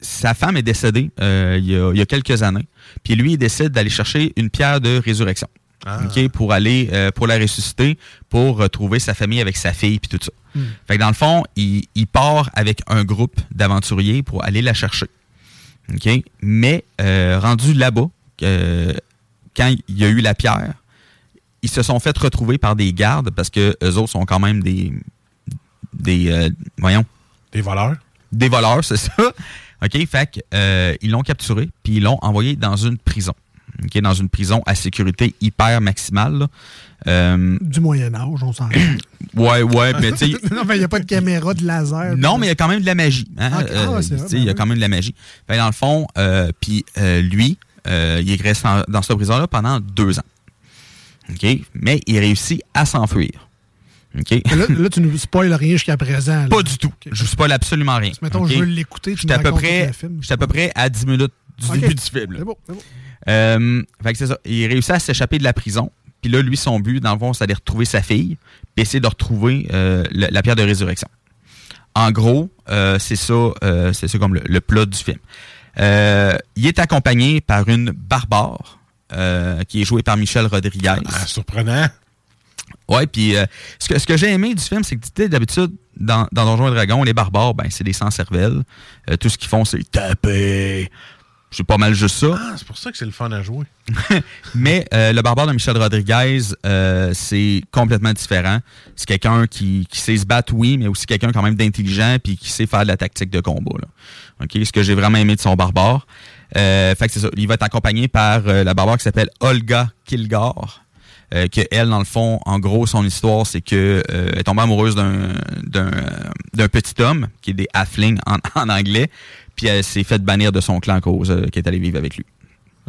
sa femme est décédée euh, il, y a, il y a quelques années. Puis lui, il décide d'aller chercher une pierre de résurrection. Ah. Pour aller euh, pour la ressusciter, pour retrouver sa famille avec sa fille puis tout ça. Hmm. Fait que dans le fond, il, il part avec un groupe d'aventuriers pour aller la chercher. OK? Mais euh, rendu là-bas, euh, quand il y a eu la pierre, ils se sont fait retrouver par des gardes parce que eux autres sont quand même des des euh, voyons Des voleurs? des voleurs, c'est ça. OK, fait que, ils l'ont capturé puis ils l'ont envoyé dans une prison. Dans une prison à sécurité hyper maximale. Euh, Du Moyen-Âge, on s'en ouais, ouais, mais tu sais, Non, mais il n'y a pas de caméra de laser. Non, mais il y a quand même de la magie. hein. Ah, Euh, c'est vrai, tu sais, il y a ben quand même de la magie. Que dans le fond, euh, puis euh, lui, il est resté dans cette prison-là pendant deux ans. OK? Mais il réussit à s'enfuir. Là, là, tu nous spoil rien jusqu'à présent. là. Pas du tout. Je ne spoil absolument rien. Mettons, je veux l'écouter, J'étais à peu près, film. à peu près à 10 minutes du début du film. C'est beau, c'est beau. Euh, fait que c'est ça. Il réussit à s'échapper de la prison. Puis là, lui, son but, dans le fond, c'est d'aller retrouver sa fille, puis essayer de retrouver euh, la pierre de résurrection. En gros, euh, c'est ça, c'est ça comme le, le plot du film. Il est accompagné par une barbare qui est jouée par Michel Rodriguez. Ah, surprenant. Ouais, puis ce que, ce que j'ai aimé du film, c'est que tu sais, d'habitude, dans, dans Donjons et Dragons, les barbares, ben, c'est des sans-cervelles. Tout ce qu'ils font, c'est taper. C'est pas mal juste ça. Ah, c'est pour ça que c'est le fun à jouer. Mais euh, le barbare de Michel Rodriguez, euh, c'est complètement différent. C'est quelqu'un qui, qui sait se battre, oui, mais aussi quelqu'un quand même d'intelligent puis qui sait faire de la tactique de combat. Là. OK? Ce que j'ai vraiment aimé de son barbare. Euh, fait que c'est ça. Il va être accompagné par euh, la barbare qui s'appelle Olga Kilgar. Euh, que elle, dans le fond, en gros, son histoire, c'est que euh, elle est tombée amoureuse d'un petit homme, qui est des halflings en, en anglais, puis elle s'est fait bannir de son clan à cause euh, qu'elle est allée vivre avec lui.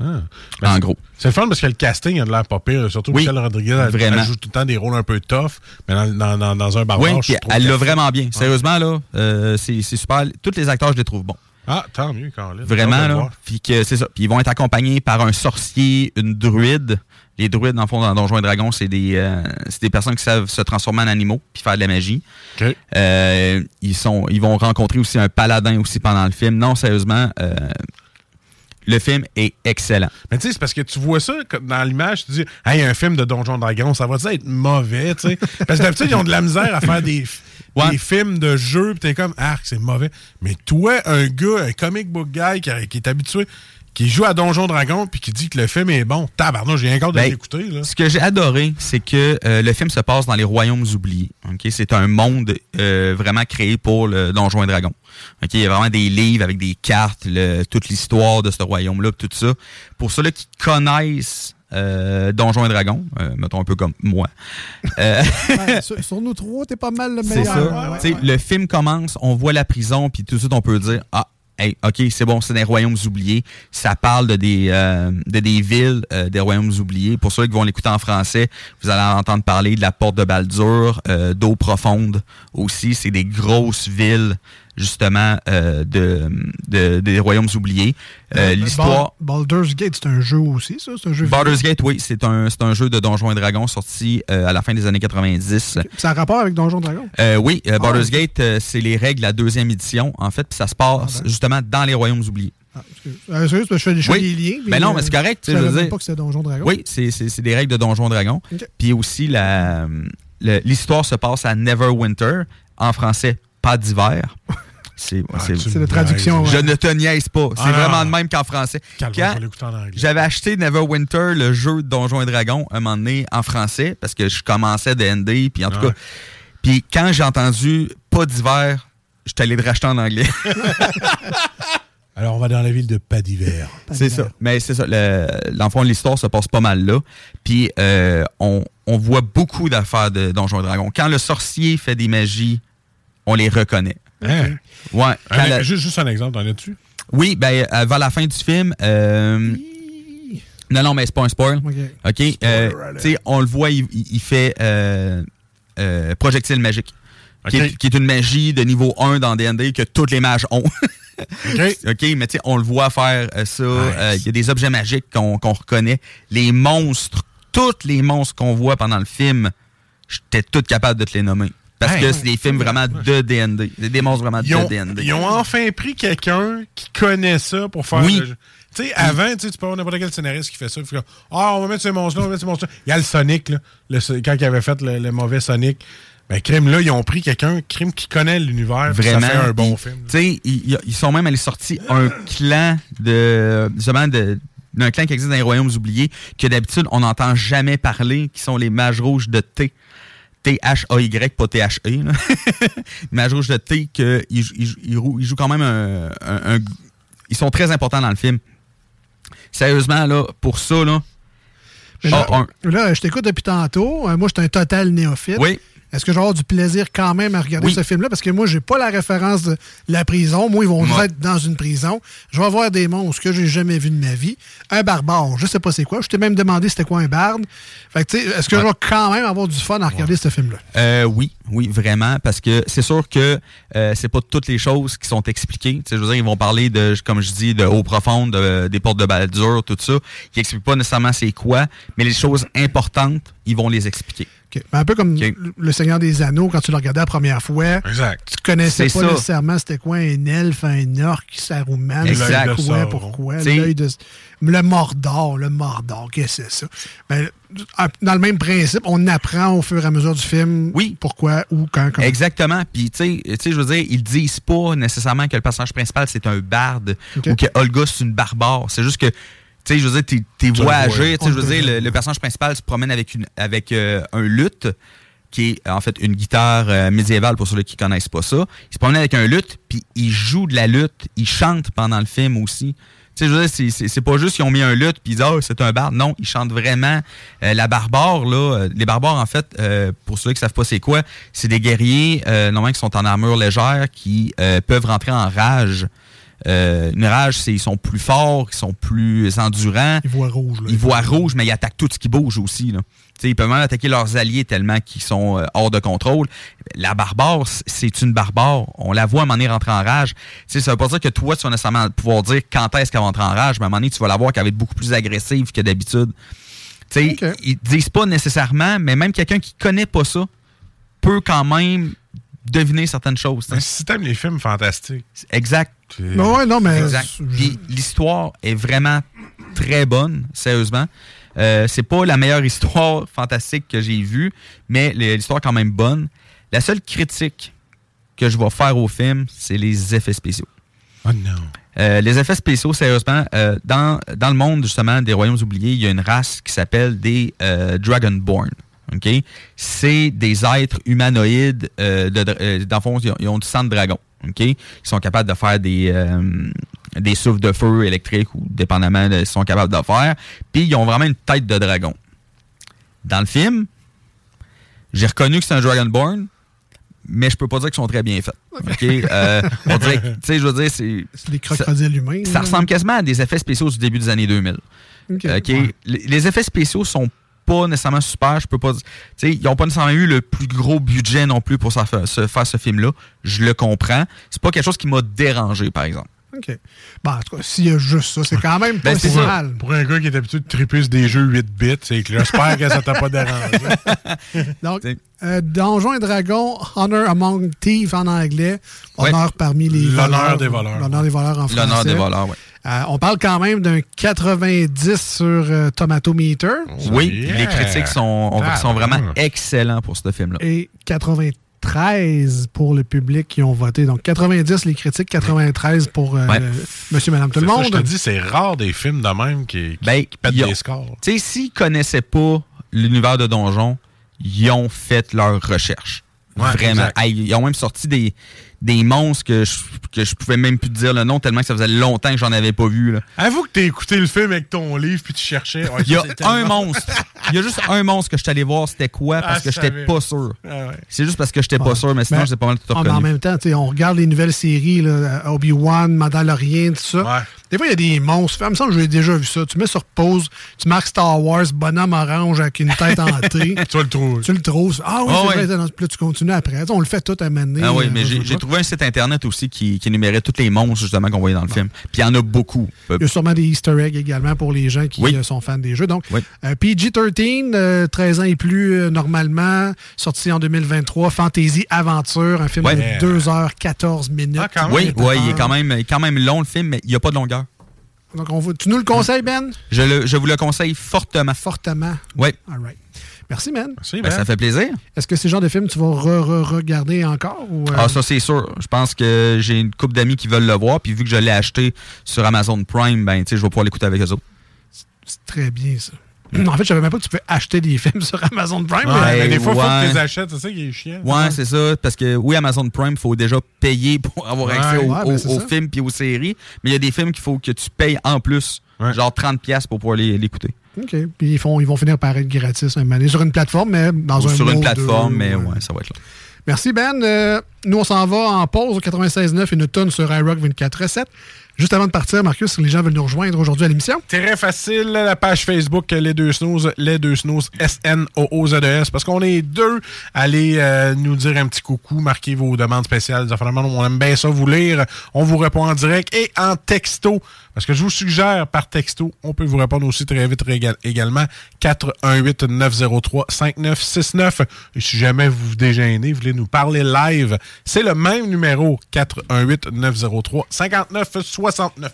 Ah. En gros. C'est le fun parce que le casting a de l'air pas pire. Surtout Oui, Michel Rodriguez, elle, joue tout le temps des rôles un peu tough, mais dans, dans, dans, dans un barbare, Oui, elle l'a vraiment bien. Sérieusement, là, euh, c'est super. Tous les acteurs, je les trouve bons. Ah, tant mieux, Caroline. Vraiment, là. Puis que c'est ça. Puis ils vont être accompagnés par un sorcier, une druide. Les druides, dans le fond, dans Donjons et Dragons, c'est des, euh, des personnes qui savent se transformer en animaux puis faire de la magie. Euh, ils, sont, ils vont rencontrer aussi un paladin aussi pendant le film. Non, sérieusement, euh, le film est excellent. Mais tu sais, c'est parce que tu vois ça dans l'image, tu dis, hey, un film de Donjon Dragon, ça va être mauvais, tu sais? Parce que d'habitude, ils ont de la misère à faire des, Ouais. des films de jeux, pis t'es comme, ah, c'est mauvais. Mais toi, un gars, un comic book guy qui, qui est habitué, qui joue à Donjon Dragon puis qui dit que le film est bon. Tabarnouche, j'ai encore de Ben, l'écouter. là. Ce que j'ai adoré, c'est que euh, le film se passe dans les royaumes oubliés. Ok, C'est un monde euh, vraiment créé pour le Donjon et Dragon. Ok, Il y a vraiment des livres avec des cartes, le- toute l'histoire de ce royaume-là, tout ça. Pour ceux-là qui connaissent euh, Donjon et Dragon, euh, mettons un peu comme moi, euh, Ouais, sur, sur nous trois, t'es pas mal le c'est meilleur. ça. Ouais, ouais, Tu sais, ouais. Le film commence, on voit la prison, puis tout de suite on peut dire ah. OK, c'est bon, c'est des royaumes oubliés. Ça parle de des, euh, de des villes euh, des royaumes oubliés. Pour ceux qui vont l'écouter en français, vous allez entendre parler de la porte de Baldur, euh, d'eau profonde aussi. C'est des grosses villes, justement, euh, de, de- des royaumes oubliés. Euh, L'histoire... Bal- Baldur's Gate, c'est un jeu aussi, ça? C'est un jeu? Baldur's Gate, oui, c'est un, c'est un jeu de Donjons et Dragons sorti euh, à la fin des années 90. Ça a rapport avec Donjon Dragon? Euh, oui, euh, Baldur's. Gate, euh, c'est les règles de la deuxième édition, en fait, puis ça se passe justement dans les royaumes oubliés. Euh, c'est juste parce que je fais, Oui. des liens. Ben non, mais c'est correct, Je dire. pas que c'était Donjon Dragon. Oui, c'est c'est- c'est des règles de Donjon Dragon. Puis aussi, l'histoire se passe à Neverwinter, en français, pas d'hiver. C'est C'est la traduction. Je ne te niaise pas. C'est Ah, vraiment de même qu'en français. Calme, Quand j'avais acheté Neverwinter, le jeu de Donjons et Dragons, un moment donné, en français, parce que je commençais D&D, puis en tout Ouais. cas... Puis quand j'ai entendu « pas d'hiver », je suis allé le racheter en anglais. Alors, on va dans la ville de Pas d'hiver. C'est ça. Mais c'est ça. le- L'enfant de l'histoire se passe pas mal là. Puis euh, on, on voit beaucoup d'affaires de Donjons et Dragons. Quand le sorcier fait des magies, on les reconnaît. Hein? Ouais. Un- Quand la- juste, juste un exemple, t'en as-tu? Oui, ben euh, vers la fin du film. euh, Non, non, mais c'est pas un spoil. Ok. Euh, tu sais, on le voit, il, fait euh, projectile magique. Qui, est, Ok. qui est une magie de niveau 1 dans D&D que tous les mages ont. OK. OK, mais tu sais, on le voit faire ça. Il y a des objets magiques qu'on qu'on reconnaît. Les monstres, tous les monstres qu'on voit pendant le film, j'étais tout capable de te les nommer. Parce Hey. que c'est des films vraiment de D&D. C'est des monstres vraiment ont, de D&D. ils ont enfin pris quelqu'un qui connaît ça pour faire Oui. le jeu. Tu sais, avant, tu peux avoir n'importe quel scénariste qui fait ça. il fait comme, Ah, on va mettre ces monstres-là, on va mettre ces monstres-là. Il y a le Sonic, là, le- quand il avait fait le, le mauvais Sonic. Ben, crime, là, ils ont pris quelqu'un, crime, qui connaît l'univers. Vraiment. Ça fait un bon film. Tu sais, ils, ils sont même allés sortir un clan de. Justement, de d'un clan qui existe dans les royaumes oubliés, que d'habitude, on n'entend jamais parler, qui sont les mages rouges de T. T-H-A-Y, pas T-H-E. mages rouges de T, que ils, jou- ils jou- ils jou- ils jouent quand même un, un- un- Ils sont très importants dans le film. Sérieusement, là, pour ça, là. Là, Ah, là, je t'écoute depuis tantôt. Euh, Moi, je suis un total néophyte. Oui. Est-ce que je vais avoir du plaisir quand même à regarder Oui. ce film-là? Parce que moi, j'ai pas la référence de la prison. Moi, ils vont Ouais. être dans une prison. Je vais voir des monstres que j'ai jamais vus de ma vie. Un barbare, je sais pas c'est quoi. Je t'ai même demandé c'était quoi un barde. Fait que, tu sais, est-ce que je vais quand même avoir du fun à regarder ce film-là? Euh, oui, oui, vraiment, parce que c'est sûr que euh, c'est pas toutes les choses qui sont expliquées. Je veux dire, ils vont parler de, comme je dis, de eau profonde, de- des portes de Baldur, tout ça. Ils expliquent pas nécessairement c'est quoi, mais les choses importantes, ils vont les expliquer. Ben, un peu comme. Le Seigneur des Anneaux, quand tu le regardais la première fois. Exact. Tu connaissais pas ça. nécessairement c'était quoi un elfe, un orc, Saruman, Exact. c'est L'œil de quoi, pourquoi, l'œil de... Le Mordor, le Mordor, qu'est-ce que c'est ça? Ben, dans le même principe, on apprend au fur et à mesure du film Oui. pourquoi, ou quand, comment. Exactement. Puis, tu sais, tu sais, je veux dire, ils disent pas nécessairement que le personnage principal, c'est un barde ou que Olga, c'est une barbare. C'est juste que, tu sais, je veux dire, t'es, vois. Tu sais, je veux dire, le, le personnage principal se promène avec, une, avec euh, un luth, qui est en fait une guitare euh, médiévale pour ceux qui connaissent pas ça. Il se promène avec un luth, puis il joue de la lutte, il chante pendant le film aussi. Tu sais, je veux dire, c'est- pas juste qu'ils ont mis un luth puis ils disent ah c'est un barde. Non, ils chantent vraiment. Euh, la barbare là, euh, les barbares en fait, euh, pour ceux qui savent pas c'est quoi, c'est des guerriers euh, normalement qui sont en armure légère qui euh, peuvent rentrer en rage. Euh, une rage, c'est ils sont plus forts, ils sont plus endurants. Ils voient rouge. Là. Ils voient rouge, mais ils attaquent tout ce qui bouge aussi. Là. Ils peuvent même attaquer leurs alliés tellement qu'ils sont euh, hors de contrôle. La barbare, c'est une barbare. On la voit à un moment donné rentrer en rage. Tu sais, ça veut pas dire que toi, tu vas nécessairement pouvoir dire quand est-ce qu'elle va rentrer en rage, mais à un moment donné, tu vas la voir qu'elle va être beaucoup plus agressive que d'habitude. Tu sais, Ok. ils disent pas nécessairement, mais même quelqu'un qui connaît pas ça peut quand même deviner certaines choses. Mais si t'aimes les films fantastiques, Exact. c'est- Ben ouais, non, mais... Exact. je- Puis l'histoire est vraiment très bonne, sérieusement. Euh, c'est pas la meilleure histoire fantastique que j'ai vue, mais l'histoire est quand même bonne. La seule critique que je vais faire au film, c'est les effets spéciaux. Oh non. Euh, les effets spéciaux, sérieusement, euh, dans, dans le monde justement des royaumes oubliés, il y a une race qui s'appelle des euh, Dragonborn. OK? C'est des êtres humanoïdes, euh, de, euh, dans le fond, ils ont, ils ont du sang de dragon. OK? Ils sont capables de faire des, euh, des souffles de feu électriques ou dépendamment de ce qu'ils sont capables de faire. Puis ils ont vraiment une tête de dragon. Dans le film, j'ai reconnu que c'est un Dragonborn, mais je peux pas dire qu'ils sont très bien faits. OK? Euh, on dirait que, tu sais, je veux dire, c'est. C'est des crocodiles humains. Ça là. ressemble quasiment à des effets spéciaux du début des années 2000. Ok, OK? ouais. Les, les effets spéciaux sont pas nécessairement super. Je peux pas. dire- Tu sais, ils n'ont pas nécessairement eu le plus gros budget non plus pour ça faire, se- faire ce film-là. Je le comprends. C'est pas quelque chose qui m'a dérangé, par exemple. OK. Bon, en tout cas, s'il y a juste ça, c'est quand même pas Ben, c'est si mal. Pour un gars qui est habitué de triper sur des jeux 8 bits, c'est que j'espère que ça t'a pas dérangé. Donc, euh, Donjons et Dragons, Honor Among Thieves en anglais, Honneur parmi les L'honneur voleurs. des voleurs. L'honneur des voleurs en français. L'honneur des voleurs, oui. Euh, on parle quand même d'un 90 sur euh, Tomato Meter. Oui, les critiques sont, ont- Ah, sont vraiment excellents pour ce film-là. Et 93 pour le public qui ont voté. Donc 90 les critiques, 93 pour euh, Ouais. Monsieur, Madame, tout le C'est ça, monde. je te dis, c'est rare des films de même qui, qui, Ben, qui pètent des scores. Tu sais, s'ils connaissaient pas l'univers de Donjon, ils ont fait leur recherche. Ouais, Vraiment. Hey, ils ont même sorti des, des monstres que je, que je pouvais même plus te dire le nom tellement que ça faisait longtemps que j'en avais pas vu. Là. Avoue que t'as écouté le film avec ton livre puis tu cherchais. Ouais, Il y a un monstre. Il y a juste un monstre que je suis allé voir, c'était quoi, parce Ah, que je j'étais pas sûr. Ah ouais. C'est juste parce que j'étais Ouais. pas sûr, mais sinon, Ben, j'ai pas mal tout Ah, mais en reconnu. même temps, tu sais, on regarde les nouvelles séries, là, Obi-Wan, Mandalorian, tout ça. Des fois, il y a des monstres. Il me semble que j'ai déjà vu ça. Tu mets sur pause, tu marques Star Wars, bonhomme orange avec une tête hantée. tu vas le trouver. Tu le trouves. Ah oui, Ah c'est ouais. vrai. Puis là, tu continues après. On le fait tout à mener. Ah oui, euh, mais j'ai trouvé un site internet aussi qui, qui énumérait tous les monstres justement qu'on voyait dans le film. Puis il y en a beaucoup. Euh, Il y a sûrement des Easter eggs également pour les gens qui Oui. euh, sont fans des jeux. Donc, Oui. euh, PG-13, euh, 13 ans et plus euh, normalement, sorti en 2023, Fantasy Aventure, un film Ouais. de 2h14 minutes. oui, ouais, il est quand même, il est quand même long le film, mais il n'y a pas de longueur. Donc, on va- tu nous le conseilles, Ben? Je, le, je vous le conseille fortement. Fortement. Oui. All right. Merci, Ben. Ben, ça fait plaisir. Est-ce que c'est le genre de film que tu vas re-regarder encore? Ou, euh, Ah, ça, c'est sûr. Je pense que j'ai une couple d'amis qui veulent le voir, puis vu que je l'ai acheté sur Amazon Prime, ben, tu sais, je vais pouvoir l'écouter avec eux autres. C'est très bien, ça. En fait, je savais même pas que tu peux acheter des films sur Amazon Prime. Ouais, mais- mais des fois, il faut que tu les achètes. C'est ça qui est chiant. Ouais, c'est ça. Parce que oui, Amazon Prime, il faut déjà payer pour avoir Ouais. accès aux, Ouais, ben, aux- films puis aux séries. Mais il y a des films qu'il faut que tu payes en plus, genre 30$ piastres pour pouvoir les- l'écouter. OK. Puis ils, font, ils vont finir par être gratis un moment donné, sur une plateforme, mais dans Ou un sur une plateforme, deux, mais ouais. ouais, ça va être là. Merci Ben. Euh, nous, on s'en va en pause au 96.9, une tonne sur iRock 24.7. Juste avant de partir, Marcus, les gens veulent nous rejoindre aujourd'hui à l'émission. Très facile, la page Facebook Les Deux Snooze, Les Deux Snooze, S-N-O-O-Z-E-S, E parce qu'on est deux. Allez euh, nous dire un petit coucou, marquez vos demandes spéciales. On aime bien ça vous lire. On vous répond en direct et en texto. Parce que je vous suggère par texto, on peut vous répondre aussi très vite également. 418-903-5969. Et si jamais vous vous déjeunez, vous voulez nous parler live, c'est le même numéro. 418-903-5969.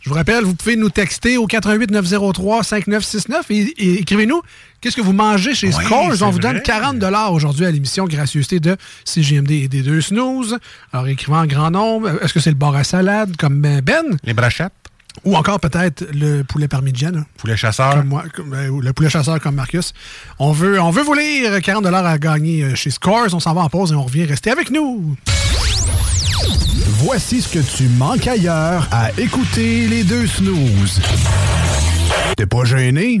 Je vous rappelle, vous pouvez nous texter au 88 903 5969 et, et écrivez-nous qu'est-ce que vous mangez chez Ouais, Scores? On vous vrai. donne 40 aujourd'hui à l'émission gracieuseté de CGMD et des deux snooze. Alors écrivez en grand nombre. Est-ce que c'est le bar à salade comme Ben? Les brachettes. Ou encore peut-être le poulet parmigiano. Poulet chasseur. Comme moi, comme, euh, ou le poulet chasseur comme Marcus. On veut, on veut vous lire 40 à gagner euh, chez Scores. On s'en va en pause et on revient. Restez avec nous. Voici ce que tu manques ailleurs à écouter les deux snooze. T'es pas gêné?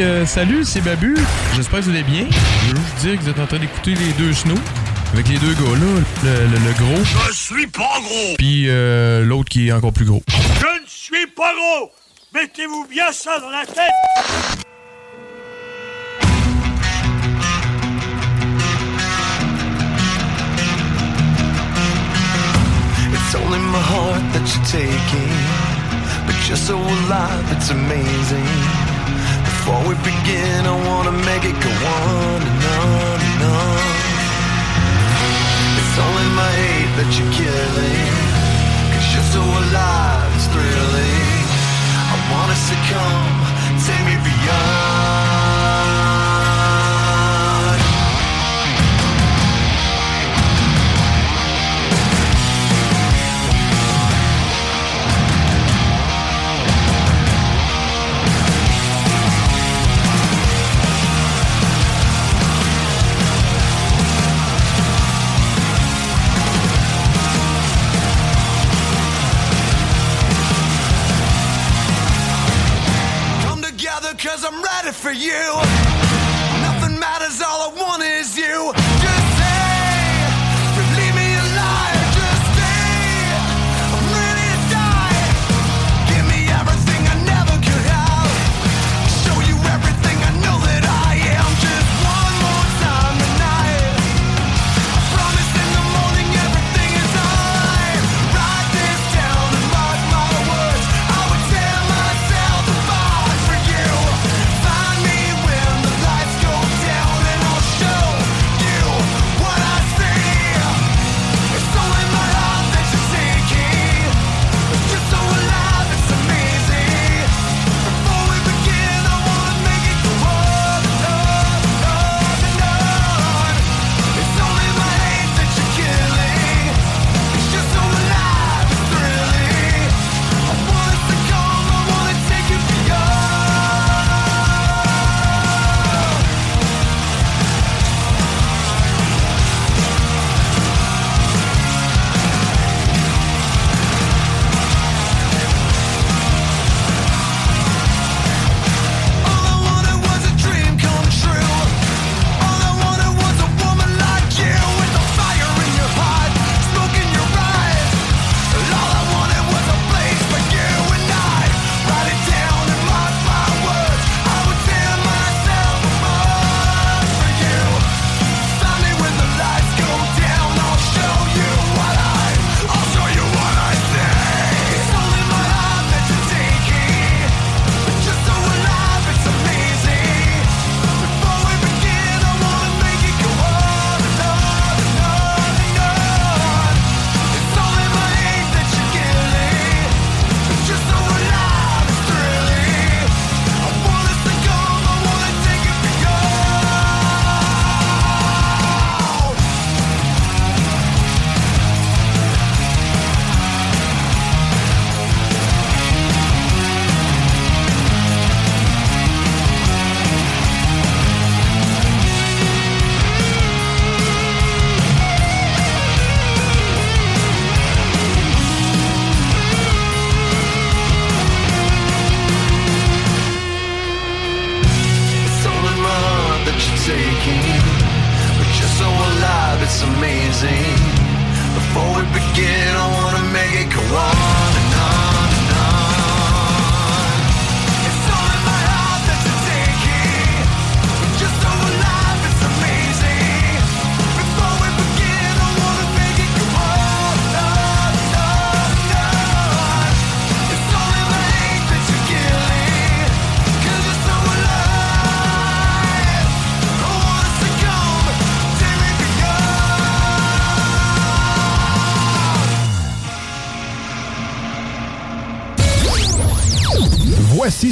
Euh, salut, c'est Babu. J'espère que vous allez bien. Je veux juste dire que vous êtes en train d'écouter les deux snows. Avec les deux gars là, le, le, gros. Je suis pas gros! Puis euh, l'autre qui est encore plus gros. Je ne suis pas gros! Mettez-vous bien ça dans la tête! Before we begin, I wanna make it go on and on and on. It's only my hate that you're killing. Cause you're so alive, it's thrilling. I wanna succumb, take me beyond. I'm ready for you. Nothing matters, all I want is you.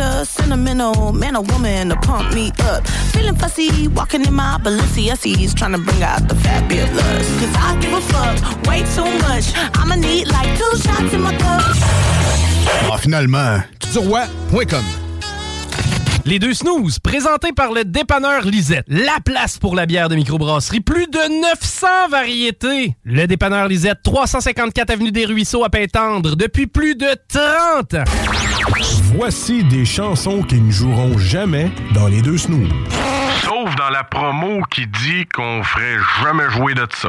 a sentimental man or woman to pump me up. Feeling fussy, walking in my Balenciennes, trying to bring out the fabulous. Cause I give a fuck way too much. I'ma need like two shots in my cup. Ah, finalement. Les deux snooze, présentés par le dépanneur Lisette. La place pour la bière de microbrasserie. Plus de 900 variétés. Le dépanneur Lisette, 354 Avenue des Ruisseaux à Pintendre, depuis plus de 30 ans. Voici des chansons qui ne joueront jamais dans les deux snooze. Sauf dans la promo qui dit qu'on ferait jamais jouer de ça.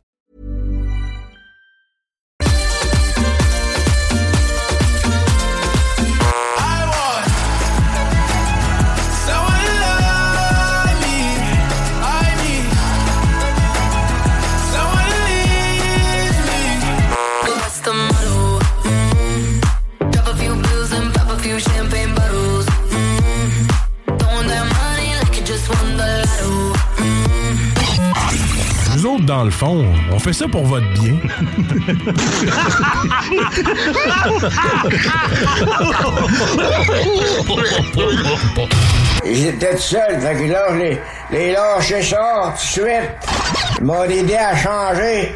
Nous autres, dans le fond, on fait ça pour votre bien. J'étais tout seul, fait que là, je les, les lâché ça tout de suite. Ils m'ont aidé à changer.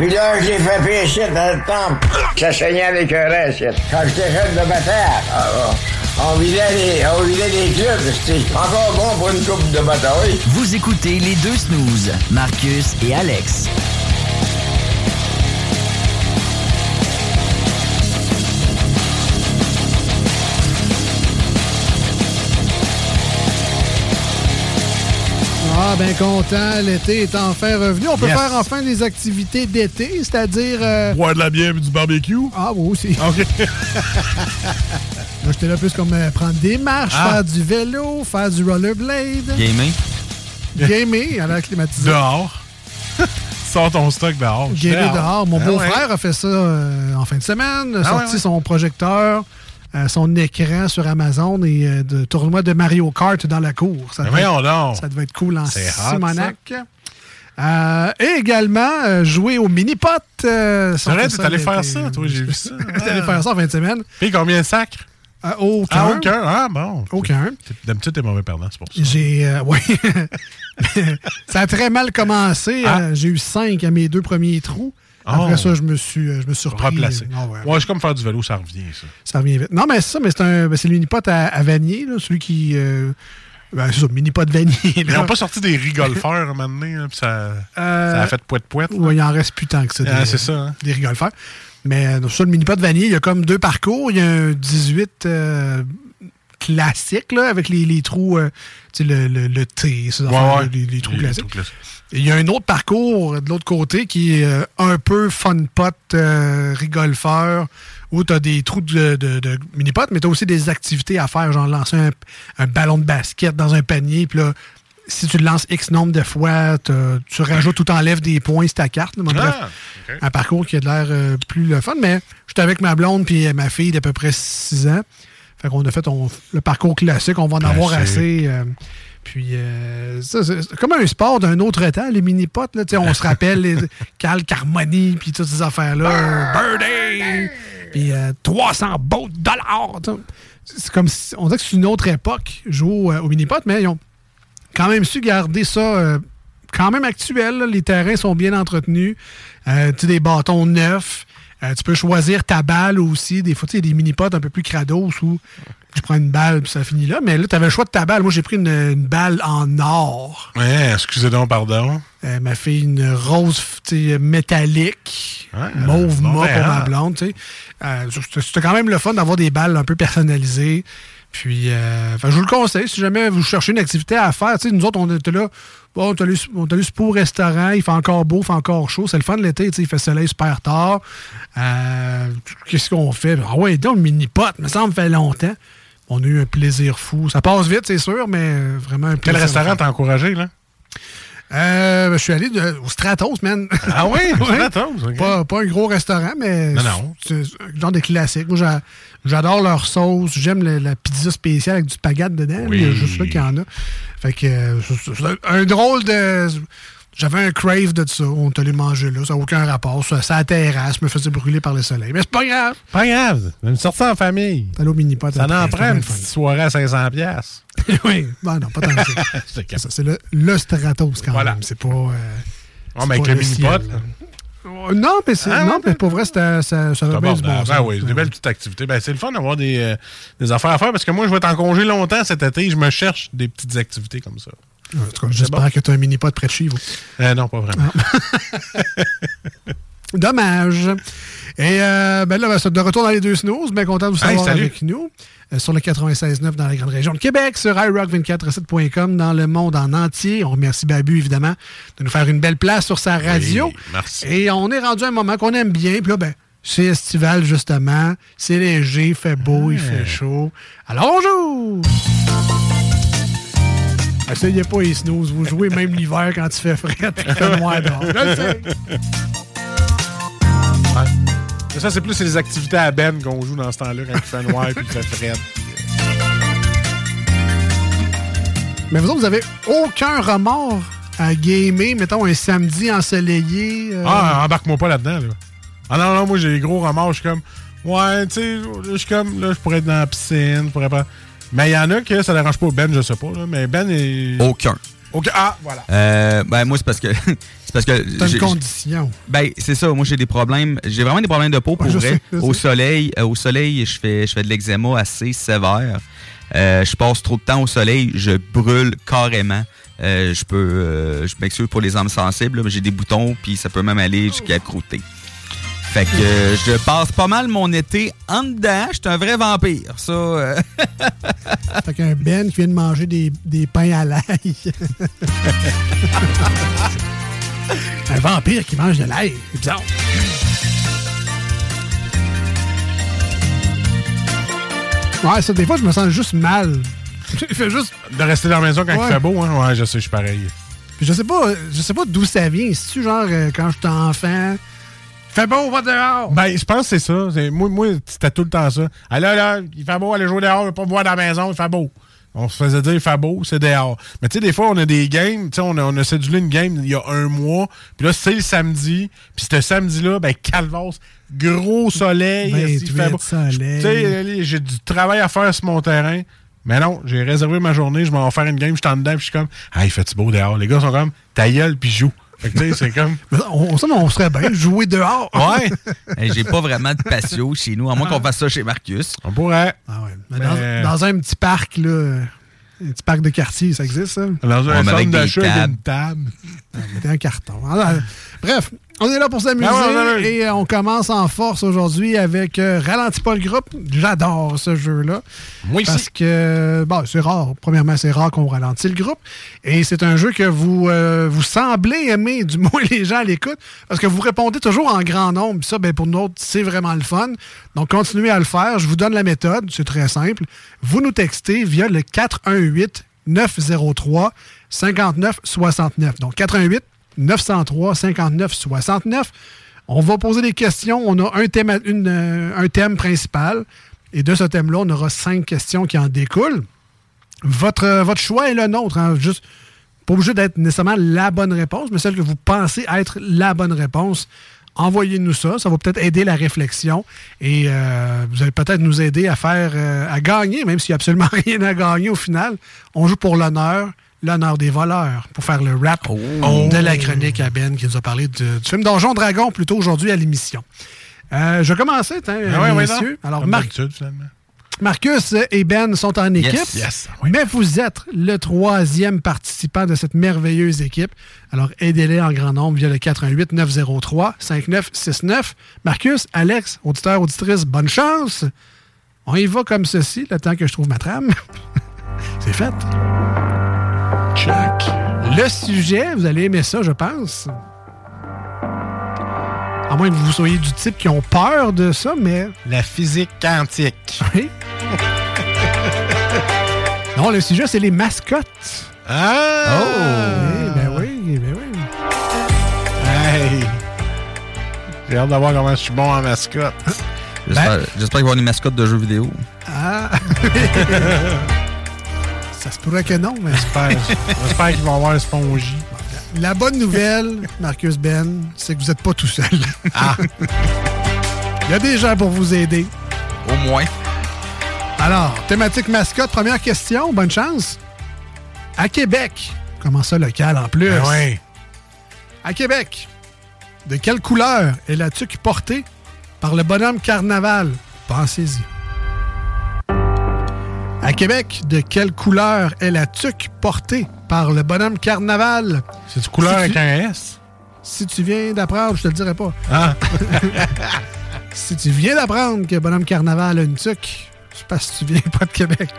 Puis là, les fait pécher dans le temple. Ça saignait un reste. Quand j'étais jeune de bataille, ah, on vidait les, on vidait les clubs. C'était encore bon pour une coupe de bataille. Vous écoutez les deux snooze, Marcus et Alex. Ah, ben content. L'été est enfin revenu. On peut Yes. faire enfin des activités d'été, c'est-à-dire. euh, Boire de la bière et du barbecue? Ah, oui, aussi. OK. Là, j'étais là plus comme euh, prendre des marches, Ah. faire du vélo, faire du rollerblade. Gaming. Gamer à l'air climatisé. Dehors. Sors ton stock dehors. Gamer dehors. Mon Ah beau-frère ouais. a fait ça euh, en fin de semaine. a Ah sorti ouais, ouais. son projecteur, euh, son écran sur Amazon et euh, de tournoi de Mario Kart dans la cour. Ça, devait, donc. ça devait être cool en Simonac. Euh, et également euh, jouer au mini-pot. Euh, C'est vrai, t'es allé faire ça, toi, j'ai vu ça. T'es allé faire ça en fin de semaine. Puis combien de sacres? Euh, aucun. Ah, aucun. Ah, bon. Aucun. D'habitude, t'es mauvais perdant, c'est pour ça. J'ai. oui. ça a très mal commencé. Ah. J'ai eu cinq à mes deux premiers trous. Après Oh. ça, je me suis, euh, je me suis. Replacé. euh, non, ouais, Ouais, c'est comme faire du vélo, ça revient, ça. Ça revient vite. Non, mais c'est ça, mais c'est un. ben, c'est le mini-pot à, à Vanier, là, celui qui. euh, ben, c'est ça, mini-pot de Vanier. Ils n'ont pas sorti des rigolfeurs un moment donné, là, puis ça, Euh, ça a fait poète-poète. Ouais, il en reste plus tant que ça. Ah, c'est ça, hein. Des rigolfeurs. Mais euh, sur le mini-pot de Vanier, il y a comme deux parcours. Il y a un 18 euh, classique, là, avec les, les trous, tu sais, le, le, le T, ces Ouais, les, les trous Les- les classiques. trous classiques. Il y a un autre parcours de l'autre côté qui est euh, un peu fun pot euh, rigolfeur où tu as des trous de, de, de mini-pot, mais tu as aussi des activités à faire, genre lancer un, un ballon de basket dans un panier, puis là, si tu le lances X nombre de fois, tu rajoutes ou t'enlèves des points sur ta carte. bref, Ah, un parcours qui a de l'air euh, plus le fun, mais j'étais avec ma blonde puis ma fille d'à peu près 6 ans. Fait qu'on a fait on- le parcours classique, on va en avoir assez. euh, puis, euh, ça, c'est comme un sport d'un autre temps, les mini-potes. là, On se rappelle les Cal Carmoni, puis toutes ces affaires-là. euh, Birdie! Puis euh, 300 beaux dollars. C'est comme si, on dirait que c'est une autre époque, jouer au, au mini-pot, mais ils ont quand même su garder ça euh, quand même actuel. là. Les terrains sont bien entretenus. Euh, tu des bâtons neufs. Euh, tu peux choisir ta balle aussi. Des fois, tu sais, il y a des mini-potes un peu plus crados où je prends une balle puis ça finit là. Mais là, tu avais le choix de ta balle. Moi, j'ai pris une, une balle en or. Ouais, excusez donc, pardon. Elle m'a fait une rose tu sais, métallique, mauve bon, mat ben, pour ma blonde. tu sais. Euh, C'était c'était quand même le fun d'avoir des balles un peu personnalisées. Puis, euh, je vous le conseille, si jamais vous cherchez une activité à faire. tu sais, Nous autres, on était là, bon, on allé super au restaurant, il fait encore beau, il fait encore chaud. C'est le fun de l'été, tu sais, il fait soleil super tard. Euh, Qu'est-ce qu'on fait? Ah ouais, donc mini-pot, mais ça me fait longtemps. On a eu un plaisir fou. Ça passe vite, c'est sûr, mais vraiment un Quel plaisir. restaurant t'as encouragé, là? Euh, je suis allé de- au Stratos, man. Ah oui, au. Stratos. Pas, pas un gros restaurant, mais Non, non. c'est un genre de classique. Moi, j'a- j'adore leur sauce. J'aime la pizza spéciale avec du spaghetti dedans. Oui. Il y a juste là qu'il y en a. Fait que euh, un drôle de... J'avais un crave de ça. On est allé manger là. Ça n'a aucun rapport. Ça, ça à la terrasse. Je me faisais brûler par le soleil. Mais c'est pas grave. Pas grave. Une sortie en famille. T'as au mini-pot. Ça après, en prend une petite soirée à 500 pièces. oui. Ben non, pas tant que ça. C'est Ça, le, le Stratos quand Voilà. même. C'est pas... euh, Oh, mais avec le mini-pot, ciel, là. Euh, Non, mais, c'est, Ah, non, mais pour vrai, ça, ça bien du bon. Ah oui, c'est des belles petites activités. Ben, c'est le fun d'avoir des, euh, des affaires à faire parce que moi, je vais être en congé longtemps cet été. Je me cherche des petites activités comme ça. En tout cas, J'espère que tu as un mini-pot près de chez vous. Euh, non, pas vraiment. Dommage. Et euh, ben là, ben, de retour dans les deux snooze. Bien content de vous savoir avec nous. Euh, sur le 96.9 dans la grande région de Québec, sur iRock247.com dans le monde en entier. On remercie Babu, évidemment, de nous faire une belle place sur sa radio. Oui, merci. Et on est rendu à un moment qu'on aime bien. Puis là, ben, c'est estival, justement. C'est léger, il fait beau, il fait chaud. Alors, on joue! Essayez pas les snooze. Vous jouez même l'hiver quand il fait frais et qu'il fait noir dehors. Je le sais. Mais ça, c'est plus les activités à Ben qu'on joue dans ce temps-là quand il fait noir et qu'il fait frais. Mais vous autres, vous avez aucun remords à gamer, mettons un samedi ensoleillé. euh, Ah, embarque-moi pas là-dedans, là. Ah non, non, moi, j'ai des gros remords. Je suis comme, ouais, tu sais, je suis comme, là, je pourrais être dans la piscine, je pourrais pas. Mais il y en a que ça dérange pas. Ben, je sais pas, là, mais Ben est. Aucun. Aucun. Ah, voilà. Euh, ben moi c'est parce que c'est parce que T'as une condition. Ben c'est ça, moi j'ai des problèmes, j'ai vraiment des problèmes de peau pour Ouais, vrai. sais, au sais. soleil, euh, au soleil, je fais je fais de l'eczéma assez sévère. Euh, je passe trop de temps au soleil, je brûle carrément. Euh, je peux euh, je m'excuse pour les âmes sensibles, là, mais j'ai des boutons puis ça peut même aller jusqu'à croûter. Fait que euh, je passe pas mal mon été en dedans, je suis un vrai vampire, ça. euh. Fait qu'un Ben qui vient de manger des, des pains à l'ail. un vampire qui mange de l'ail. C'est bizarre. Ouais, ça, des fois, je me sens juste mal. Il fait juste. De rester dans la maison quand Ouais. il fait beau, hein? Ouais, je sais, je suis pareil. Puis je sais pas, je sais pas d'où ça vient. C'est-tu genre euh, quand j'étais enfant? Fait beau, va dehors! Ben, je pense que c'est ça. C'est- Moi, moi c'était tout le temps ça. Ah là, là, il fait beau, aller jouer dehors, ne pas me voir dans la maison, il fait beau. On se faisait dire, il fait beau, c'est dehors. Mais tu sais, des fois, on a des games, tu sais, on a, on a cédulé une game il y a un mois, puis là, c'est le samedi, puis ce samedi-là, ben, calvos, gros soleil, il 28 fait beau. soleil. Tu sais, j'ai du travail à faire sur mon terrain. Mais non, j'ai réservé ma journée, je m'en vais faire une game, je suis en dedans, puis je suis comme, ah, il fait beau dehors? Les gars sont comme, ta gueule, puis joue. Fait que tu sais, c'est comme. Mais On, ça, on serait bien jouer dehors. Ouais. Hey, j'ai pas vraiment de patio chez nous, à moins qu'on fasse ça chez Marcus. On pourrait. Ah ouais. Mais dans, dans un petit parc, là. Un petit parc de quartier, ça existe, ça? Dans un Ouais, mais centre avec des d'achat avec tables. une table. Mettez un carton. Alors, bref, on est là pour s'amuser Ah ouais, ouais, ouais. et euh, on commence en force aujourd'hui avec euh, Ralentis pas le groupe. J'adore ce jeu-là. Aussi. Parce que, bon, c'est rare. Premièrement, c'est rare qu'on ralentit le groupe. Et c'est un jeu que vous, euh, vous semblez aimer, du moins les gens à l'écoute, parce que vous répondez toujours en grand nombre. Ça, ben, pour nous autres, c'est vraiment le fun. Donc, continuez à le faire. Je vous donne la méthode. C'est très simple. Vous nous textez via le 418 903 59 69. Donc, 418 903 59 69. On va poser des questions. On a euh, un thème principal. Et de ce thème-là, on aura cinq questions qui en découlent. Votre, euh, choix est le nôtre. hein. Juste, pas obligé d'être nécessairement la bonne réponse, mais celle que vous pensez être la bonne réponse. Envoyez-nous ça. Ça va peut-être aider la réflexion. Et euh, vous allez peut-être nous aider à faire, à gagner, même s'il n'y a absolument rien à gagner au final. On joue pour l'honneur. L'honneur des voleurs pour faire le rap de la chronique à Ben qui nous a parlé de- du film Donjon Dragon plutôt aujourd'hui à l'émission. Euh, je vais commencer, tiens, Ah ouais, messieurs. Alors, finalement. Marcus et Ben sont en équipe. Yes. Yes. Mais vous êtes le troisième participant de cette merveilleuse équipe. Alors, aidez-les en grand nombre via le 88 903 5969. Marcus, Alex, auditeur, auditrice, bonne chance. On y va comme ceci, le temps que je trouve ma trame. C'est fait. Le sujet, vous allez aimer ça, je pense. À moins que vous soyez du type qui ont peur de ça, mais... La physique quantique. Oui. non, le sujet, c'est les mascottes. Ah! Oui, ben oui, ben oui. Hey! J'ai hâte de voir comment je suis bon en mascotte. J'espère j'espère qu'il va y avoir des mascottes de jeux vidéo. Ah! ça se pourrait que non, mais... J'espère j'espère qu'ils vont avoir un spongy. La bonne nouvelle, Marcus Ben, c'est que vous n'êtes pas tout seul. Ah! Il y a des gens pour vous aider. Au moins. Alors, thématique mascotte, première question, bonne chance. À Québec, comment ça local en plus? Ben ouais. À Québec, de quelle couleur est la tuque portée par le bonhomme carnaval? Pensez-y. À Québec, de quelle couleur est la tuque portée par le bonhomme carnaval? C'est du couleur avec un S? Si tu viens d'apprendre, je te le dirai pas. Ah! si tu viens d'apprendre que bonhomme carnaval a une tuque, c'est parce que tu viens pas de Québec.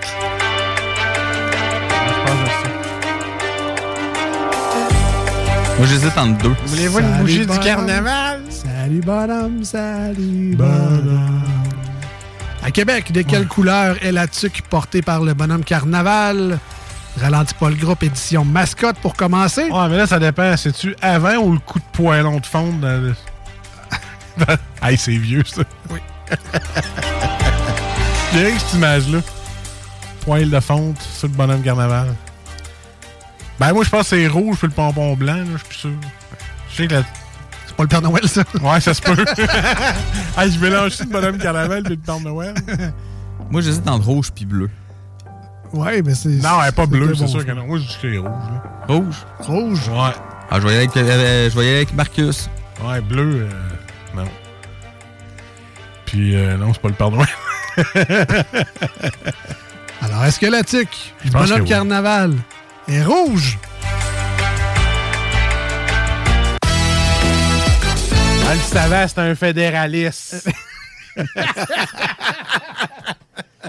Moi, j'hésite entre deux. Voulez-vous une bougie du carnaval? Salut bonhomme, salut bonhomme. À Québec, de quelle couleur est la tuque portée par le bonhomme carnaval? Ralentis pas le groupe, édition mascotte pour commencer. Ouais, mais là, ça dépend. C'est-tu avant ou le coup de poêlon de fonte? Dans le... hey, c'est vieux, ça. Oui. J'ai rien que cette image-là. Poêle de fonte sur le bonhomme carnaval. Ben, moi, je pense que c'est rouge puis le pompon blanc, là, je suis sûr. Je sais que la... Pas le Père Noël, ça? Ouais, ça se peut. hey, je mélange tout le bonhomme carnaval puis le Père Noël. Moi, j'hésite entre rouge puis bleu. Ouais, mais c'est. Non, elle est pas bleue, c'est bon sûr que non. Moi, je dis que c'est rouge. Là. Rouge? Rouge? Ouais. Ah, je vais y aller avec, euh, je vais y aller avec Marcus. Ouais, bleu, euh, non. Puis, euh, non, c'est pas le Père Noël. Alors, est-ce que la tuque du bonhomme oui. carnaval est rouge? Elle le savait, c'est un fédéraliste.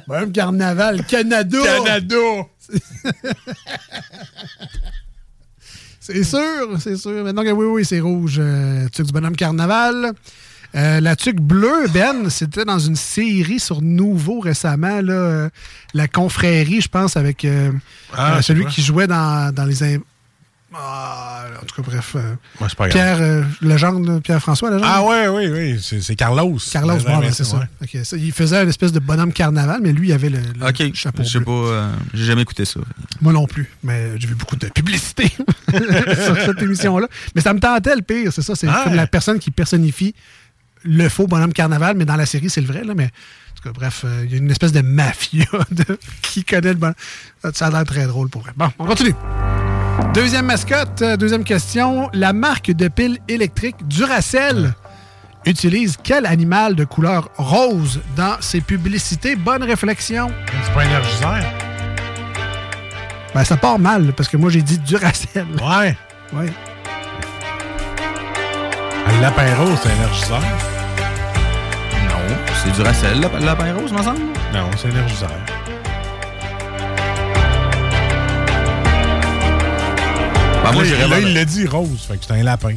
bonhomme carnaval, Canada! Canada! C'est sûr, c'est sûr. Mais donc, oui, oui, c'est rouge. Euh, tuque du bonhomme carnaval. Euh, la tuque bleue, Ben, c'était dans une série sur Nouveau récemment, là, euh, la confrérie, je pense, avec euh, Ah, celui qui jouait dans, dans les. Ah, en tout cas, bref. euh, Ouais, c'est pas grave. Pierre euh, Legendre, Pierre-François Legendre? Ah, ouais, oui, oui. C'est Carlos. Carlos, Ouais, bon, ouais, ben, c'est ça. ouais. Ok, ça. Il faisait une espèce de bonhomme carnaval, mais lui, il avait le, chapeau je sais pas, euh, j'ai jamais écouté ça. Moi non plus, mais j'ai vu beaucoup de publicité sur cette émission-là. Mais ça me tentait le pire, c'est ça. C'est Ah. comme la personne qui personnifie le faux bonhomme carnaval, mais dans la série, c'est le vrai. Là, mais en tout cas, bref, euh, il y a une espèce de mafia de- qui connaît le bonhomme. Ça a l'air très drôle pour vrai. Bon, on continue. Deuxième mascotte, euh, deuxième question. La marque de pile électrique Duracell utilise quel animal de couleur rose dans ses publicités? Bonne réflexion. C'est pas énergisant. Ben, ça part mal, parce que moi, j'ai dit Duracell. Ouais. Ouais. Le lapin rose, c'est énergisant. Non, c'est du racel, le le lapin rose, me semble. Non, c'est énergisant. Ben, moi, là, il l'a dit rose, fait que c'est un lapin.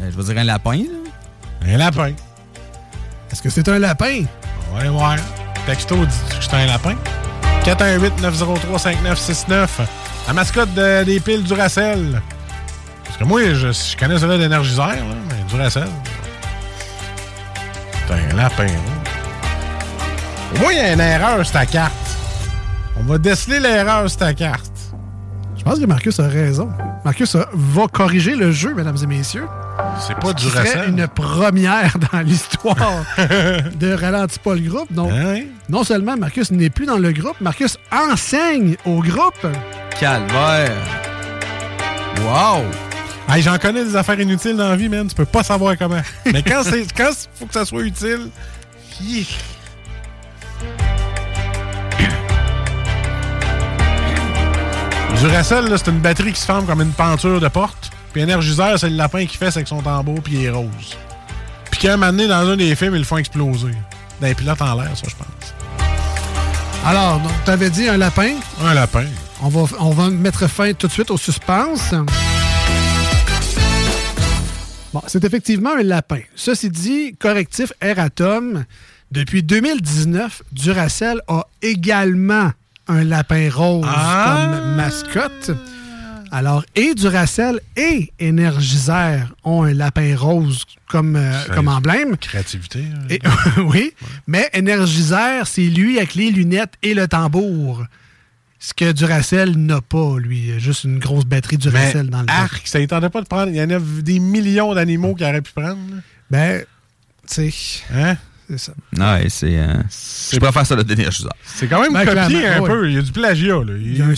Euh, Je vais dire un lapin, là. Un lapin. Est-ce que c'est un lapin? Ouais, ouais. Texto dit que c'est un lapin? 418-903-5969. La mascotte de- des piles Duracell. Parce que moi, je, je connais celle-là d'énergiseur, là, mais Duracell. C'est un lapin. Au moins, il y a une erreur sur ta carte. On va déceler l'erreur sur ta carte. Je pense que Marcus a raison. Marcus va corriger le jeu, mesdames et messieurs. C'est pas qui serait une première dans l'histoire de Ralentis pas le groupe. Donc, Hein? non seulement Marcus n'est plus dans le groupe, Marcus enseigne au groupe. Calvaire. Wow! Hey, J'en connais des affaires inutiles dans la vie, man. Tu peux pas savoir comment. Mais quand c'est quand faut que ça soit utile. Duracell, c'est une batterie qui se forme comme une penture de porte. Puis Energizer, c'est le lapin qui fait avec son tambour, puis il est rose. Puis qu'à un moment donné, dans un des films, ils le font exploser. Dans les pilotes en l'air, ça, je pense. Alors, donc, t'avais dit un lapin. Un lapin. On va, on va mettre fin tout de suite au suspense. Bon, c'est effectivement un lapin. Ceci dit, correctif Eratom, depuis 2019, Duracell a également un lapin rose Ah! comme mascotte. Alors, et Duracell et Energizer ont un lapin rose comme, euh, comme emblème. Créativité. hein. Et- oui, mais Energizer, c'est lui avec les lunettes et le tambour. Ce que Duracell n'a pas, lui. Il a Juste une grosse batterie Duracell dans le Arc, ça ne tentait pas de prendre. Il y en a des millions d'animaux qu'il aurait pu prendre. Ben, tu sais. Hein? C'est ça. Ouais, c'est. euh, je préfère ça de d'énergiseur. C'est quand même Ben, copié un ouais. peu. Il y a du plagiat. Là. Il, y a un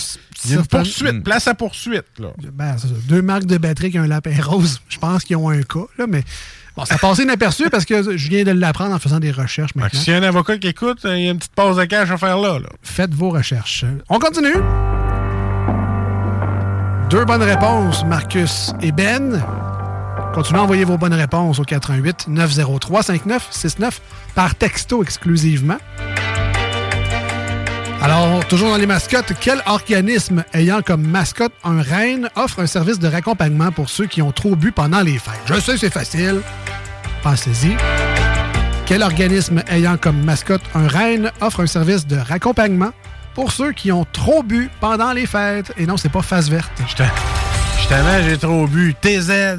il y a une poursuite, place à poursuite. Là. Ben, ça. Deux marques de batterie qui ont un lapin rose. Je pense qu'ils ont un cas, là, mais bon, ça a passé inaperçu parce que je viens de l'apprendre en faisant des recherches maintenant. S'il y a un avocat qui écoute, il y a une petite pause de cash à faire là. là. Faites vos recherches. On continue. Deux bonnes réponses, Marcus et Ben. Continuez à envoyer vos bonnes réponses au 88 903 5969 par texto exclusivement. Alors, toujours dans les mascottes, quel organisme ayant comme mascotte un renne offre un service de raccompagnement pour ceux qui ont trop bu pendant les fêtes? Je sais, c'est facile. Pensez-y. Quel organisme ayant comme mascotte un renne offre un service de raccompagnement pour ceux qui ont trop bu pendant les fêtes? Et non, c'est pas face verte. Justement, j'ai trop bu. TZ.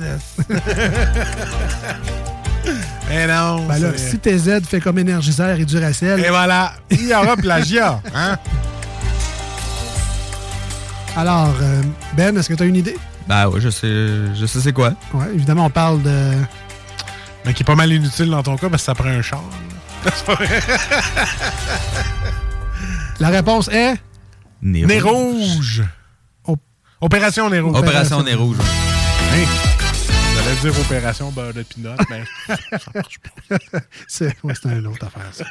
Eh non. Ben là, si TZ fait comme Energizer et Duracell. Et voilà. Il y aura plagiat. Hein? Alors, euh, Ben, est-ce que tu as une idée? Ben ouais, je sais, je sais c'est quoi. Ouais, évidemment, on parle de. Mais qui est pas mal inutile dans ton cas parce que ça prend un char. là. C'est pas vrai. La réponse est. Nez rouge. Opération Nez rouge. Opération Nez rouge. Hein? J'allais dire opération beurre de pinot, mais ça marche pas. c'est ouais, une autre affaire, ça.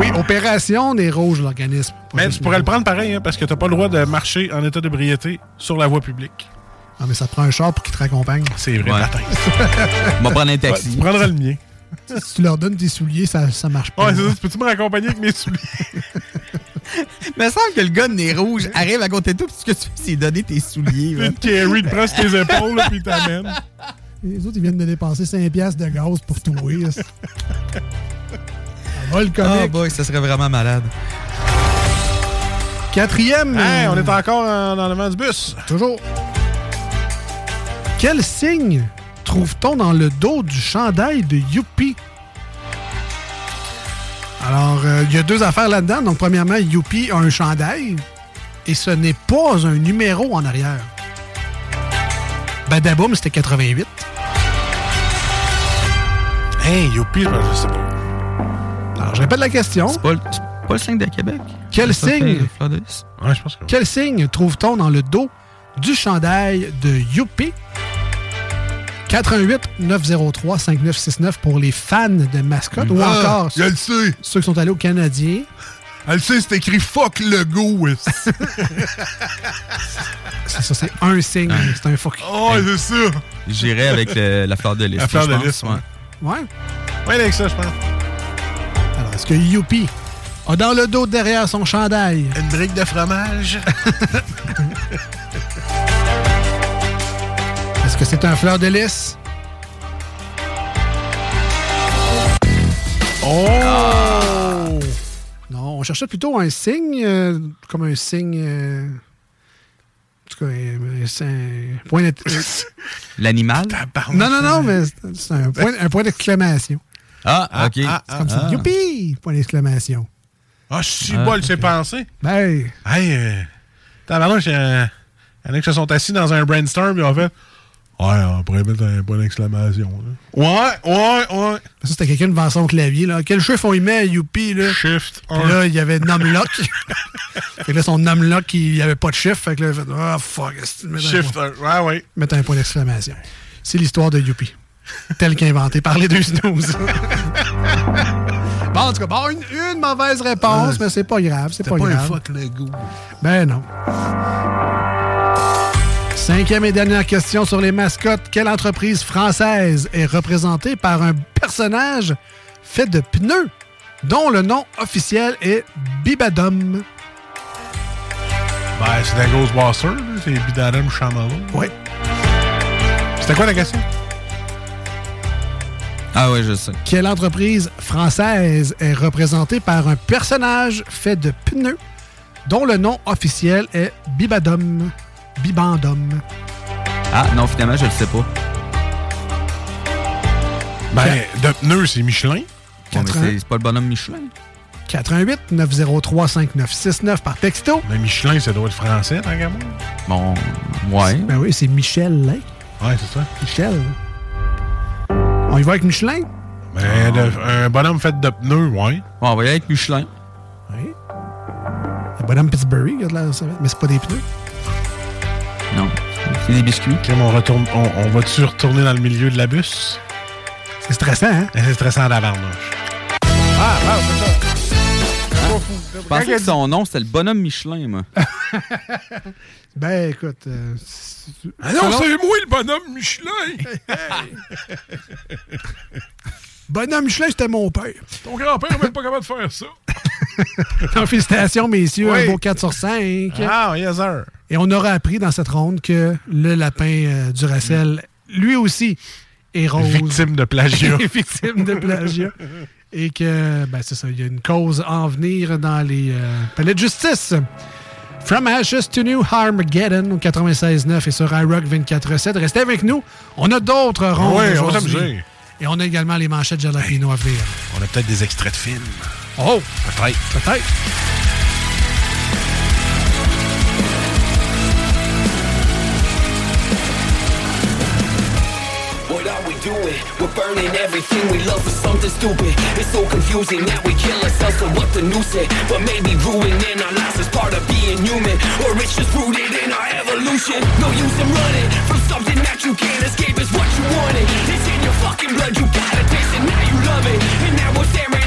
Oui, Opération des Rouges, l'organisme. Mais tu pourrais le prendre pareil, hein, parce que t'as pas le droit de marcher en état d'ébriété sur la voie publique. Ah, mais ça te prend un char pour qu'ils te raccompagnent. C'est vrai, Ouais. On va prendre un taxi. Ouais, tu prendras le mien. si tu leur donnes tes souliers, ça, ça marche pas. Ouais, c'est ça. Tu peux-tu me raccompagner avec mes souliers? Mais semble que le gars de nez rouge arrive à côté de toi, puis ce que tu fais, c'est donner tes souliers. Carry, te prend tes épaules, puis il t'amène. Les autres, ils viennent de dépenser 5$ piastres de gaz pour tout. ça va le Ah comique. boy, ça serait vraiment malade. Quatrième. Hey, on est encore en- dans le vent du bus. Toujours. Quel signe trouve-t-on dans le dos du chandail de Youpi? Alors, euh, il y a deux affaires là-dedans. Donc, premièrement, Youpi a un chandail et ce n'est pas un numéro en arrière. Badaboum, c'était 88. Hey, youpi, je sais pas. Alors, je répète la question. C'est pas, pas le signe de Québec? Quel signe? Ouais, je pense que. Quel signe trouve-t-on dans le dos du chandail de Youpi? 88 903 5969 pour les fans de mascotte ou Ah, encore je le sais. ceux qui sont allés au Canadien. Elle sait, c'est écrit fuck le go. C'est ça, c'est un signe. C'est un fuck. oh, c'est ça. J'irais avec le- la fleur de lys. La fleur de lys, ouais. Ouais. Ouais, avec ça, je pense. Alors, est-ce que Youpi a dans le dos derrière son chandail? Une brique de fromage. Est-ce que c'est un fleur de lys? Oh! Non, on cherchait plutôt un signe, euh, comme un signe. euh, en tout cas, un, un- un point L'animal? Non, non, non, mais c'est- c'est un point, un point d'exclamation. Ah, ok. C'est comme ça. Youpi! Point d'exclamation. Ah, si Ah, bol, c'est pensé. Ben, Hey, euh, il y, a- il y en a qui se sont assis dans un brainstorm et ont fait Ouais, on pourrait mettre un point d'exclamation. Ouais, ouais, ouais. Ça, c'était quelqu'un devant son clavier. Là. Quel chiffre on y met à Youpi? Là? Shift Puis un. là, il y avait Numlock. fait que là, son Numlock, il n'y avait pas de chiffre. Fait que là, il fait Ah, fuck. est-ce que tu mets un Shift point- un. Ouais, ouais. Mettre un point d'exclamation. C'est l'histoire de Youpi. Tel qu'inventé par les deux snooze. bon, en tout cas, bon, une, une mauvaise réponse, mais c'est pas grave. C'est pas, pas un grave. fuck Lego. Ben non. Cinquième et dernière question sur les mascottes. Quelle entreprise française est représentée par un personnage fait de pneus dont le nom officiel est Bibadum? Ben, c'est la Ghostbuster, là. C'est Bidadam Chamallow. Oui. C'était quoi la question? Ah ouais, je sais. Quelle entreprise française est représentée par un personnage fait de pneus dont le nom officiel est Bibadum? Bibandum. Ah non, finalement, je le sais pas. Ben, de pneus, c'est Michelin. Bon, mais Quatre c'est c'est pas le bonhomme Michelin. 88 903 5969 par texto. Mais Michelin, ça doit être français, tant qu'à moi. Bon, ouais. Ben oui, c'est Michel. Hein? Ouais, c'est ça. Michel. On y va avec Michelin? Ben, de- un bonhomme fait de pneus, ouais. Bon, on va y aller avec Michelin. Oui. Le bonhomme Pittsburgh, mais c'est pas des pneus. Non, c'est des biscuits. Comme on, retourne, on, on va-tu retourner dans le milieu de la bus? C'est stressant, hein? C'est stressant à la barnouche. Ah, ah c'est ça. Je pensais que son nom, c'était le bonhomme Michelin, moi. Ben, écoute. euh, Ah non, c'est moi le bonhomme Michelin! Bonhomme Michelin, c'était mon père. Ton grand-père n'est même pas capable de faire ça. Félicitations, messieurs. Oui. Un beau 4 sur 5. Ah, yes, sir. Et on aura appris dans cette ronde que le lapin euh, du Racel, lui aussi, est rose. Victime de plagiat. Victime de plagiat. Et que, ben, c'est ça, il y a une cause à en venir dans les euh, palais de justice. From Ashes to New Armageddon au 96.9 et sur iRock 24.7. Restez avec nous. On a d'autres rondes Oui, on va aujourd'hui. Et on a également les manchettes Jalapino à venir. On a peut-être des extraits de films. Oh! Peut-être. Peut-être. We're burning everything we love for something stupid. It's so confusing that we kill ourselves for what the news said. But maybe ruining our lives is part of being human. Or it's just rooted in our evolution. No use in running from something that you can't escape is what you wanted. It's in your fucking blood, you gotta taste it, now you love it. And now we're staring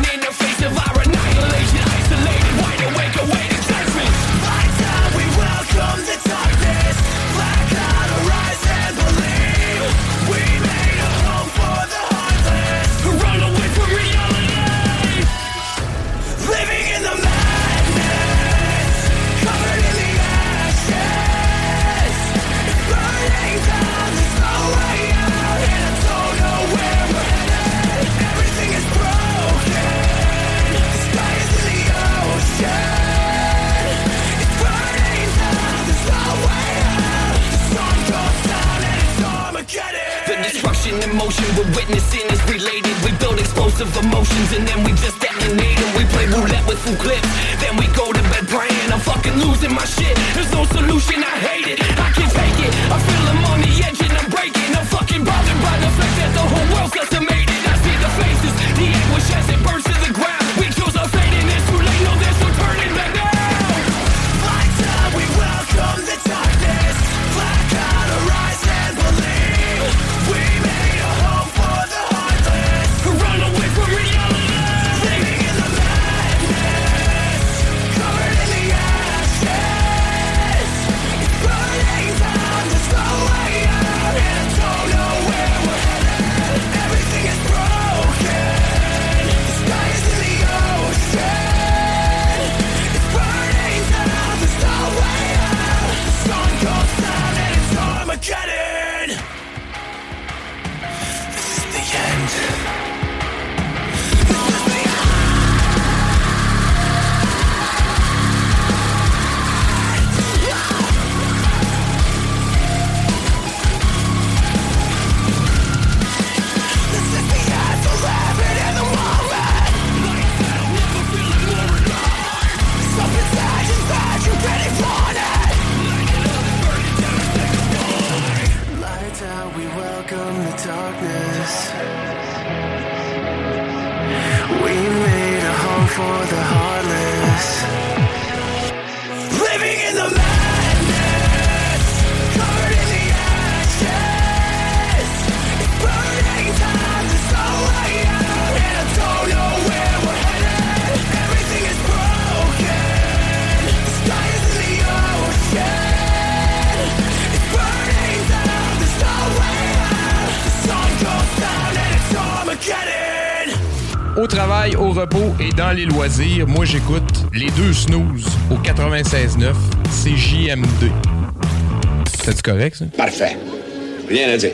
les loisirs, moi j'écoute les deux snooze au 96.9, c'est JMD. C'est correct ça? Parfait. Rien à dire.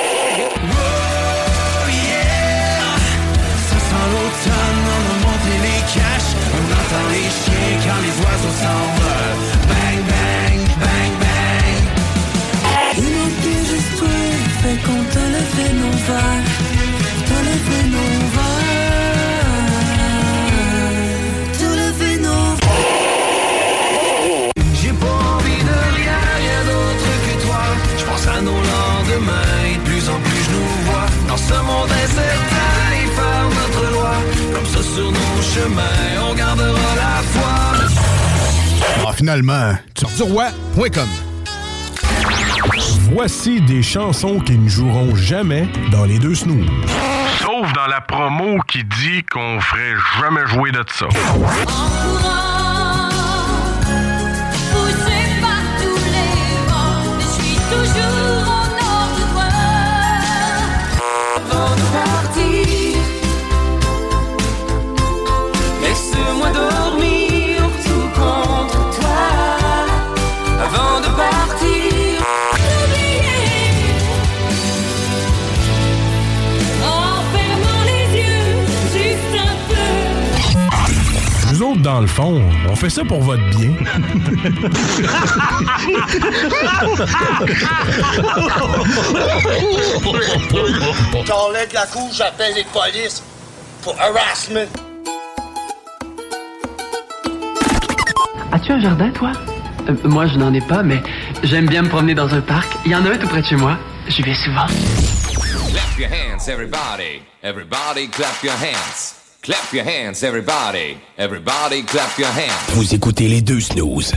demain, on gardera la foi. Ah, finalement, Voici des chansons qui ne joueront jamais dans les deux snooze. Sauf dans la promo qui dit qu'on ferait jamais jouer de ça. Fond, on fait ça pour votre bien. Quand l'aide la cour, j'appelle les polices pour harassment. As-tu un jardin, toi? Euh, Moi, je n'en ai pas, mais j'aime bien me promener dans un parc. Il y en a un tout près de chez moi. J'y vais souvent. Clap your hands, everybody. Everybody clap your hands. Clap your hands, everybody. Everybody clap your hands. Vous écoutez les deux snooze.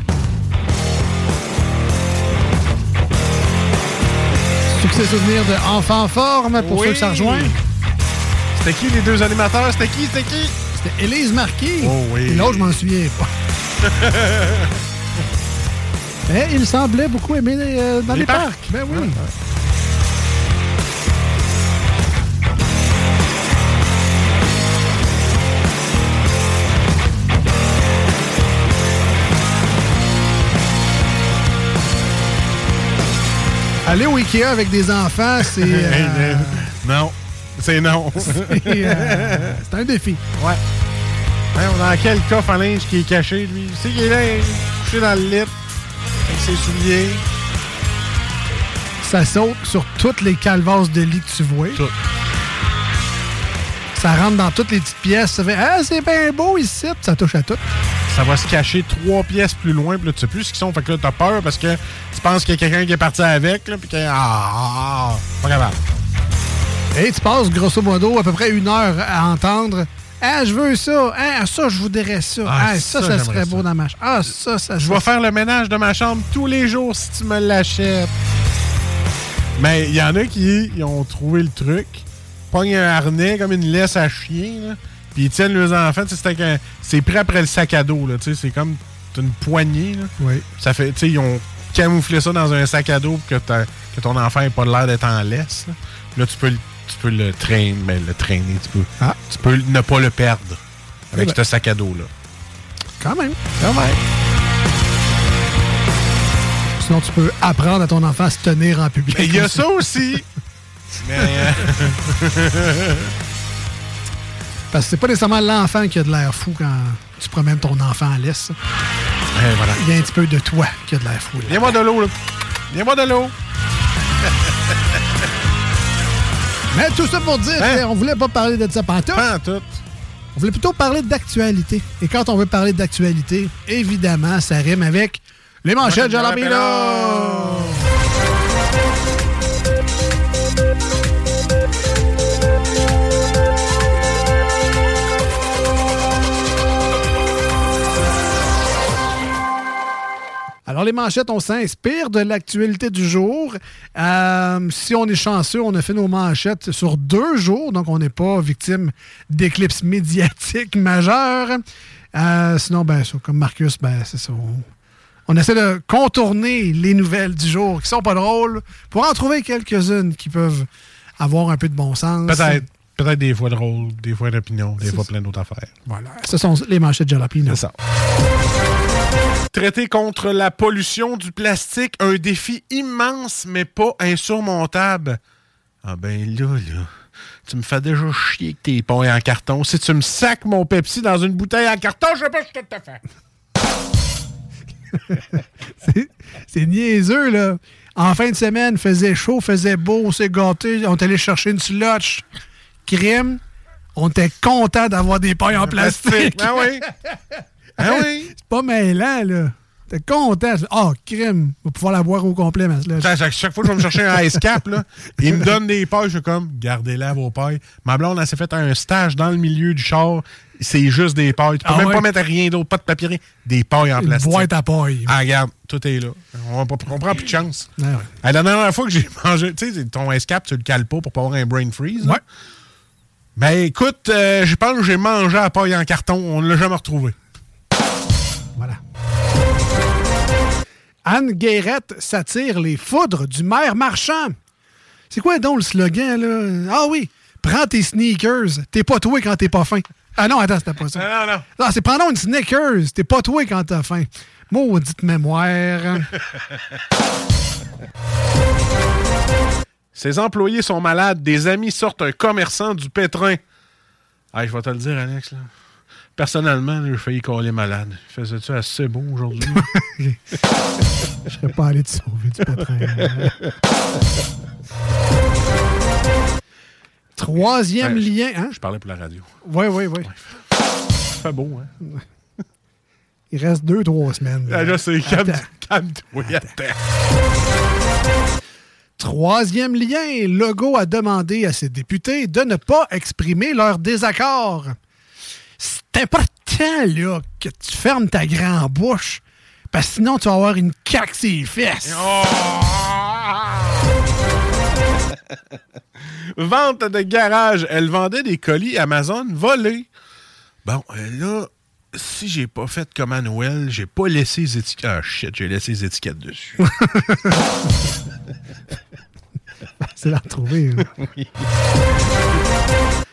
Succès souvenir de Enfant en forme pour Oui. ceux que ça rejoint. C'était qui les deux animateurs? C'était qui? C'était qui? C'était Élise Marquis. Oh oui. Et l'autre, je m'en souviens pas. Mais il semblait beaucoup aimer euh, dans les, Les parcs. parcs. Ben oui. Aller au Ikea avec des enfants, c'est euh, non. C'est non. c'est euh, c'est un défi. Ouais. Hein, dans quel coffre à linge qui est caché, lui? Tu sais qu'il est là, couché dans le lit, avec ses souliers. Ça saute sur toutes les calvasses de lit que tu vois. Ça rentre dans toutes les petites pièces. Ça fait Ah, c'est bien beau ici. Ça touche à tout. Ça va se cacher trois pièces plus loin, puis là, tu sais plus ce qu'ils sont. Fait que là, t'as peur parce que tu penses qu'il y a quelqu'un qui est parti avec, là, puis que. Ah, ah, ah, pas capable. Et tu passes grosso modo à peu près une heure à entendre Ah, je veux ça. Ah, ça, je voudrais ça. Ah, Ah, ça, ça, serait beau ça. dans ma chambre. Ah, ça, ça, Je vais faire le ménage de ma chambre tous les jours si tu me l'achètes. Mais il y en a qui ils ont trouvé le truc, pognent un harnais comme une laisse à chien, là, puis ils tiennent leurs enfants. C'est pris après le sac à dos. là, tu sais, C'est comme t'as une poignée. Là. Oui. Ça fait, tu sais, ils ont camouflé ça dans un sac à dos pour que, que ton enfant n'ait pas l'air d'être en laisse. Là, Là, tu peux, le- tu peux le traîner, mais le traîner, tu peux, Ah. tu peux ne pas le perdre avec ben. ce sac à dos-là. Quand même. Quand même. Sinon, tu peux apprendre à ton enfant à se tenir en public. Mais il y a ça aussi. Mais. euh, Parce que c'est pas nécessairement l'enfant qui a de l'air fou quand tu promènes ton enfant en laisse. Eh, voilà. Il y a un petit peu de toi qui a de l'air fou. Viens-moi de l'eau, là. Viens-moi de l'eau. Mais tout ça pour dire Hein? qu'on voulait pas parler de ça pantoute. Tout. On voulait plutôt parler d'actualité. Et quand on veut parler d'actualité, évidemment, ça rime avec les manchettes Jalapino! Alors, les manchettes, on s'inspire de l'actualité du jour. Euh, si on est chanceux, on a fait nos manchettes sur deux jours, donc on n'est pas victime d'éclipses médiatiques majeures. Euh, sinon, ben, comme Marcus, ben, c'est ça. On, on essaie de contourner les nouvelles du jour qui sont pas drôles pour en trouver quelques-unes qui peuvent avoir un peu de bon sens. Peut-être. Peut-être des fois drôle, des fois d'opinion, des fois ça. plein d'autres affaires. Voilà. Ce sont les manchettes Jalapino. C'est ça. Traiter contre la pollution du plastique, un défi immense, mais pas insurmontable. Ah ben là, là, tu me fais déjà chier que tes pains en carton. Si tu me sacs mon Pepsi dans une bouteille en carton, je sais pas ce que te fais. C'est- niaiseux, là. En fin de semaine, faisait chaud, faisait beau, on s'est gâté, on est allé chercher une slotch. Crime, on était content d'avoir des pailles en plastique. Ah oui. Ah oui? C'est pas mêlant, là. T'es content. Ah, crime, on va pouvoir la boire au complet, ma. Chaque, fois que je vais me chercher un ice cap, là, il me donne des pailles, je suis comme, gardez-la vos pailles. Ma blonde, elle s'est fait un stage dans le milieu du char. C'est juste des pailles. Tu peux Ah même ouais? pas mettre rien d'autre, pas de papier, rien. Des pailles en plastique. boîte à paille. Ah, regarde, tout est là. On, on prend plus de chance. Ouais. La dernière fois que j'ai mangé, tu sais, ton ice cap, tu le cales pas pour pas avoir un brain freeze. Ouais. Ben écoute, euh, je pense que j'ai mangé à paille en carton. On ne l'a jamais retrouvé. Anne Guérette s'attire les foudres du maire marchand. C'est quoi donc le slogan, là? Ah oui, prends tes sneakers. T'es pas toi quand t'es pas faim. Ah non, attends, c'était pas ça. Non, non, non. c'est prends une Snickers. T'es pas toi quand t'as faim. Maudite mémoire. Ses employés sont malades. Des amis sortent un commerçant du pétrin. Ah, je vais te le dire, Alex. Là. Personnellement, là, j'ai failli coller malade. Faisais-tu assez beau aujourd'hui? Je serais pas allé te sauver du pétrin. Troisième Ouais, je- lien, hein? Je parlais pour la radio. Oui, oui, oui. Fait beau, hein? Il reste deux, trois semaines. Ah, là, c'est calme-toi. Troisième lien, Legault a demandé à ses députés de ne pas exprimer leur désaccord. C'est important, là, que tu fermes ta grande bouche, parce que sinon, tu vas avoir une caque sur les fesses. Vente de garage. Elle vendait des colis Amazon volés. Bon, euh, là, si j'ai pas fait comme à Noël, j'ai pas laissé les étiquettes. Ah shit, j'ai laissé les étiquettes dessus. C'est la retrouver. hein.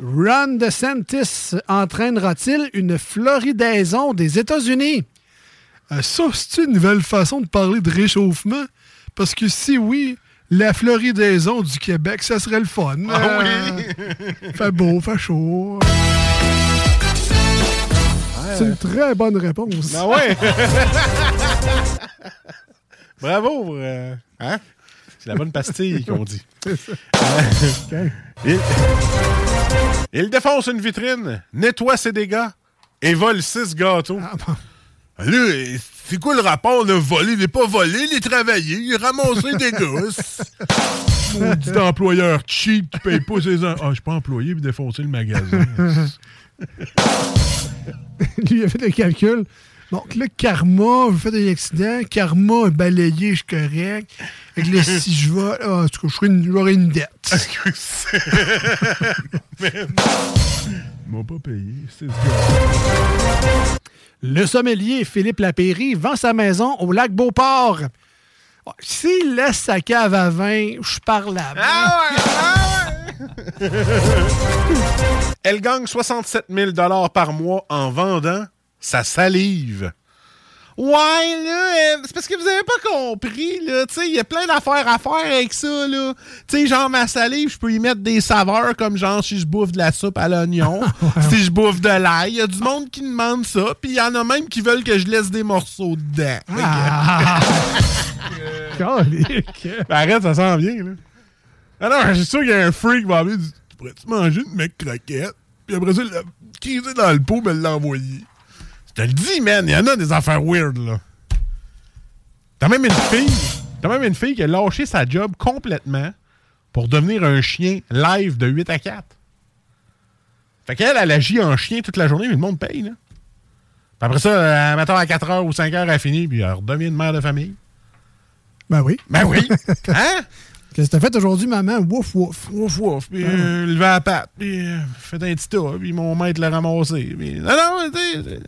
Ron DeSantis entraînera-t-il une floridaison des États-Unis? Euh, ça, c'est une nouvelle façon de parler de réchauffement? Parce que si oui, la floridaison du Québec, ça serait le fun. Ah Euh, fait beau, fait chaud. C'est une très bonne réponse. Ah ouais? Bravo euh, hein? C'est la bonne pastille qu'on dit. Il, il défonce une vitrine, nettoie ses dégâts et vole six gâteaux. Ah, Là, c'est quoi le rapport de voler? Il n'est pas volé, il est travaillé, il a ramassé des gosses. Maudit employeur cheap qui paye pas ses. Ah, je suis pas employé puis défoncer le magasin. Lui, il a fait des calculs. Donc là, karma, vous faites un accident, karma, balayé, je suis correct. Fait que là, si je vais, ah, en tout cas, j'aurai une dette. Ils m'ont pas payé. C'est Le sommelier Philippe Lapéry vend sa maison au lac Beauport. Ah, S'il laisse sa cave à vin, je parle là Elle gagne 67 000 par mois en vendant sa salive. Ouais, là, euh, c'est parce que vous avez pas compris, là. Tu sais, il y a plein d'affaires à faire avec ça, là. Tu sais, genre, ma salive, je peux y mettre des saveurs comme genre si je bouffe de la soupe à l'oignon, si je bouffe de l'ail. Il y a du monde qui demande ça, puis il y en a même qui veulent que je laisse des morceaux dedans. Ah. Ben, arrête, ça sent bien, là. Non, je suis sûr qu'il y a un freak qui va dire Tu pourrais-tu manger une mec croquette Puis après ça, le criser dans le pot, me l'envoyer. Je te le dis, man, il y en a des affaires weird, là. T'as même une fille. T'as même une fille qui a lâché sa job complètement pour devenir un chien live de 8 à 4. Fait qu'elle, elle agit en chien toute la journée, mais le monde paye, là. Puis après ça, euh, mettons à 4 h ou 5 h, elle finit, puis elle redevient une mère de famille. Ben oui. Ben oui. Hein? Qu'est-ce que t'as fait aujourd'hui, maman? Wouf, wouf. Wouf, wouf. Puis euh, lever la patte. Puis euh, fait un petit tas. Puis mon maître l'a ramassé. Puis, non, non, tu sais,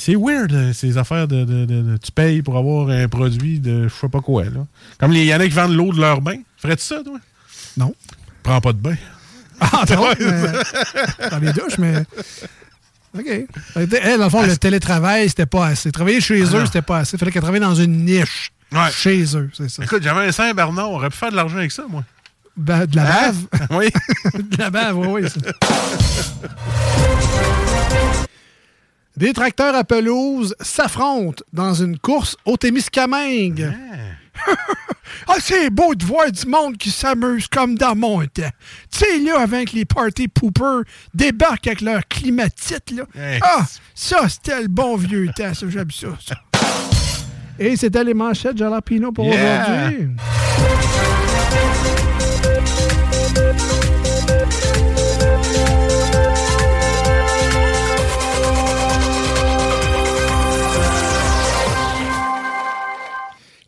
c'est- weird, euh, ces affaires de, de- de- de- Tu payes pour avoir un produit de je sais pas quoi, là. Comme il y en a qui vendent l'eau de leur bain. Ferais-tu ça, toi? Non. Prends pas de bain. Ah, non, mais... Dans les douches, mais... OK. Elle, dans le fond, le télétravail, c'était pas assez. Travailler chez Ah eux, c'était pas assez. Il fallait qu'elle travaille dans une niche. Chez eux, c'est ça. Écoute, j'avais un Saint-Bernard. On aurait pu faire de l'argent avec ça, moi. Ben, de la Hein? bave. Oui. de la bave, oui, oui. Des tracteurs à pelouse s'affrontent dans une course au Témiscamingue. ah, c'est beau de voir du monde qui s'amuse comme dans mon temps. Tu sais, là, avec les party poopers débarquent avec leur climatite, là. Ah, ça, c'était le bon vieux temps, ça, j'aime ça, ça. Et c'était les manchettes Jalapino pour Yeah. aujourd'hui.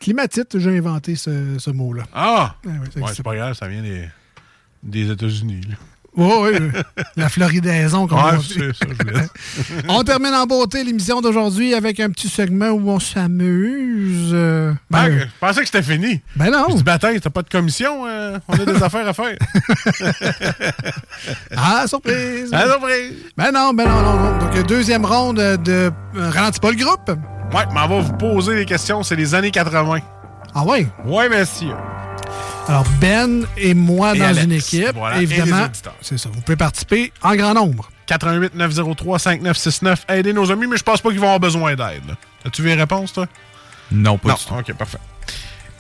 Climatite, j'ai inventé ce, ce mot-là. Ah! Ouais, ouais, c'est Ouais, ça. c'est pas grave, ça vient des, des États-Unis. Oui, oui. La floridaison, comme Ouais, on dit. ça, je on termine en beauté l'émission d'aujourd'hui avec un petit segment où on s'amuse. euh, Ben, ben, je pensais que c'était fini. Ben non. Je dis, bataille, t'as pas de commission, euh, on a des affaires à faire. ah, surprise! Ah, surprise! Ben non, ben non, non, non. Donc, deuxième ronde de euh, Ralentis pas le groupe. Ouais, mais on va vous poser les questions, c'est les années 80. Ah ouais? Ouais, monsieur. Alors, Ben et moi Et dans Alex. une équipe, Voilà, évidemment. C'est ça. Vous pouvez participer en grand nombre. 88 903 5969. Aidez nos amis, mais je pense pas qu'ils vont avoir besoin d'aide. As-tu vu les réponses, toi? Non, pas non. du tout. OK, parfait.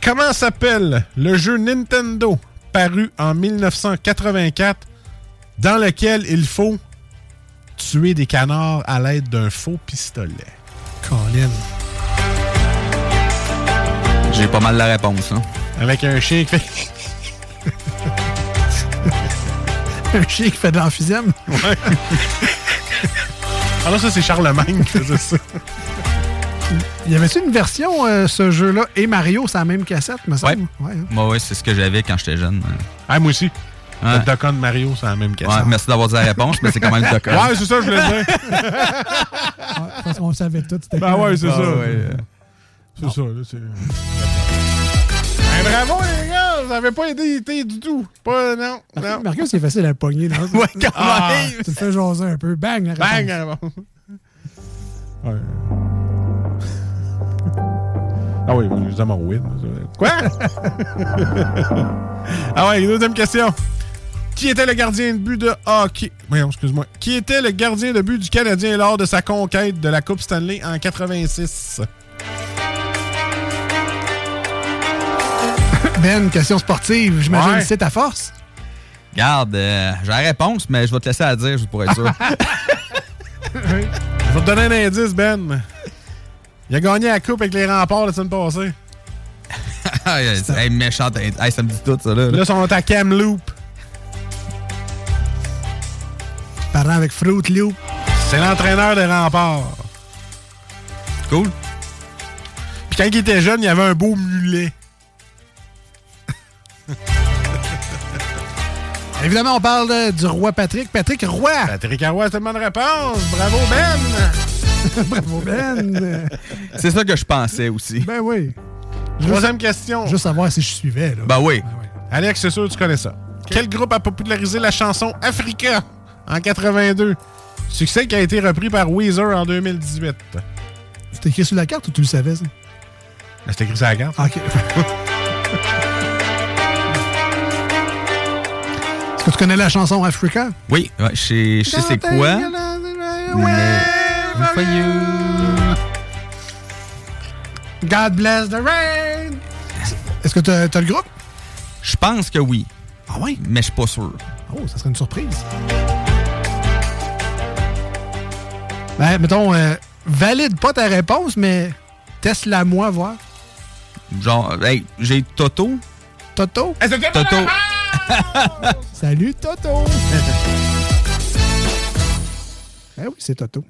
Comment s'appelle le jeu Nintendo paru en 1984 dans lequel il faut tuer des canards à l'aide d'un faux pistolet? Colin. J'ai pas mal la réponse. Hein. Avec un chien qui fait... Un chien qui fait de l'emphysème? Ouais. ah non, ça, c'est Charlemagne qui faisait ça. Y avait-tu une version, euh, ce jeu-là, et Mario, c'est la même cassette, me semble? Ouais. hein. Moi, ouais, c'est ce que j'avais quand j'étais jeune. Ah, moi aussi. Ouais. Le Dokkan de Mario, c'est la même question. Ouais, merci d'avoir dit la réponse, mais c'est quand même le Dokkan. Ouais, c'est ça, je voulais dire. Parce qu'on le savait tout. c'était Ben ouais, c'est Ah, ça. ouais. C'est ça, là, c'est... Ben, bravo, les gars! Vous avez pas aidé été du tout. Pas, non, non. Marcus, c'est facile à pogner. Non? Ouais, quand Ah, même. Tu te fais jaser un peu. Bang! la Bang! réponse. ah, bon. Ouais. Ah oui, hémorroïdes. ça. Quoi? ah ouais, deuxième question. Qui était le gardien de but de hockey? Voyons, excuse-moi. Qui était le gardien de but du Canadien lors de sa conquête de la Coupe Stanley en 86? Ben, question sportive. J'imagine Ouais. que c'est ta force. Garde, euh, j'ai la réponse, mais je vais te laisser la dire juste pour être sûr. Je vais te donner un indice, Ben. Il a gagné la Coupe avec les remparts la semaine passée. hey, hey, méchante. Hey, ça me dit tout, ça, là. Là, ils sont à Kamloops. Parlant avec Fruit Loop. C'est l'entraîneur des remparts. Cool. Puis quand il était jeune, il avait un beau mulet. Évidemment, on parle du roi Patrick. Patrick Roy. Patrick Roy, c'est une bonne réponse. Bravo, Ben. Bravo, Ben. C'est ça que je pensais aussi. Ben oui. Troisième question. Juste savoir si je suivais. Là. Ben oui. Alex, c'est sûr que tu connais ça. Quel groupe a popularisé la chanson Africa? En 82? Succès qui a été repris par Weezer en 2018. C'était écrit sur la carte ou tu le savais, ça? Ben, C'est écrit sur la carte. OK. Est-ce que tu connais la chanson Africa? Oui, ouais, je sais- je sais c'est quoi. Mais... For you. God bless the rain. Est-ce que tu as, le groupe? Je pense que oui. Ah oui? Mais je suis pas sûr. Oh, ça serait une surprise. Ben, mettons, euh, valide pas ta réponse, mais teste-la moi, voir. Genre, hey, j'ai Toto. Toto? Toto. Salut, Toto! eh oui, c'est Toto.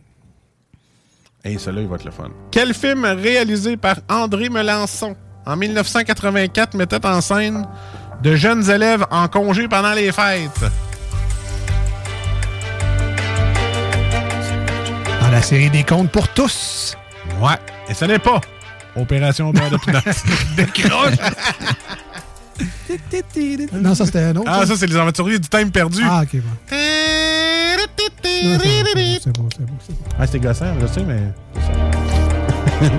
Hey, celui-là, il va être le fun. Quel film réalisé par André Melançon en 1984 mettait en scène de jeunes élèves en congé pendant les fêtes? La série des contes pour tous. Ouais. Et ce n'est pas Opération Beurre de Pinot. Décroche! Non, ça, c'était un autre. Ah, ça, c'est les aventuriers du time perdu. Ah, OK, bon. C'est bon, c'est bon, c'est bon. Ah, c'était gossant, je sais, mais.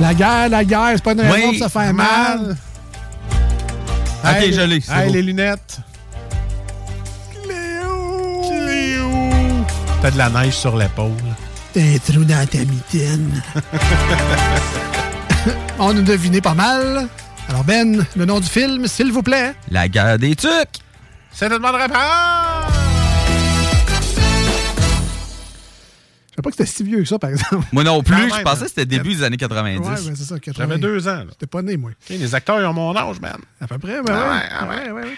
La guerre, la guerre, c'est pas une raison Oui, de se faire mal. mal. Ok, Hey, je l'ai, c'est Hey, les lunettes. T'as de la neige sur l'épaule. T'as un trou dans ta mitaine. On a deviné pas mal. Alors, Ben, le nom du film, s'il vous plaît. La guerre des tucs. C'est une bonne réponse! Je savais pas que c'était si vieux que ça, par exemple. Moi non plus, même, je pensais hein. que c'était début des années 90. Ouais, ben c'est ça. 80. J'avais deux ans. là. T'es pas né, moi. Les acteurs, ils ont mon âge, man. À peu près, ben Ah ouais. ouais, ah ouais. ouais, ouais, ouais.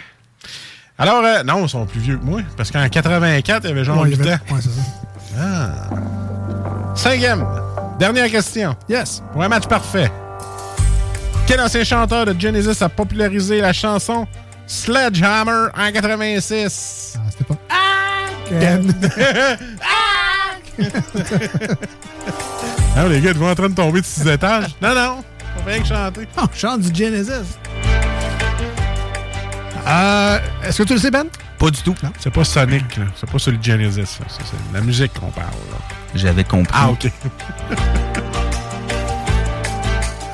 Alors, euh, non, ils sont plus vieux que moi. Parce qu'en 84, il y avait genre Ouais, il 8 y avait- ans. Ouais, c'est ça. Ah. Cinquième. Dernière question. Yes. Pour un match parfait. Quel ancien chanteur de Genesis a popularisé la chanson Sledgehammer en 86? Ah, c'était pas. Ben. Ah, les gars, vous êtes en train de tomber de six étages? Non, non. On fait rien que chanter. On chante du Genesis. Euh, Est-ce que tu le sais, Ben? Pas du tout. C'est pas Sonic, là. C'est pas celui de Genesis. là. Ça, C'est la musique qu'on parle. là. J'avais compris. Ah, OK.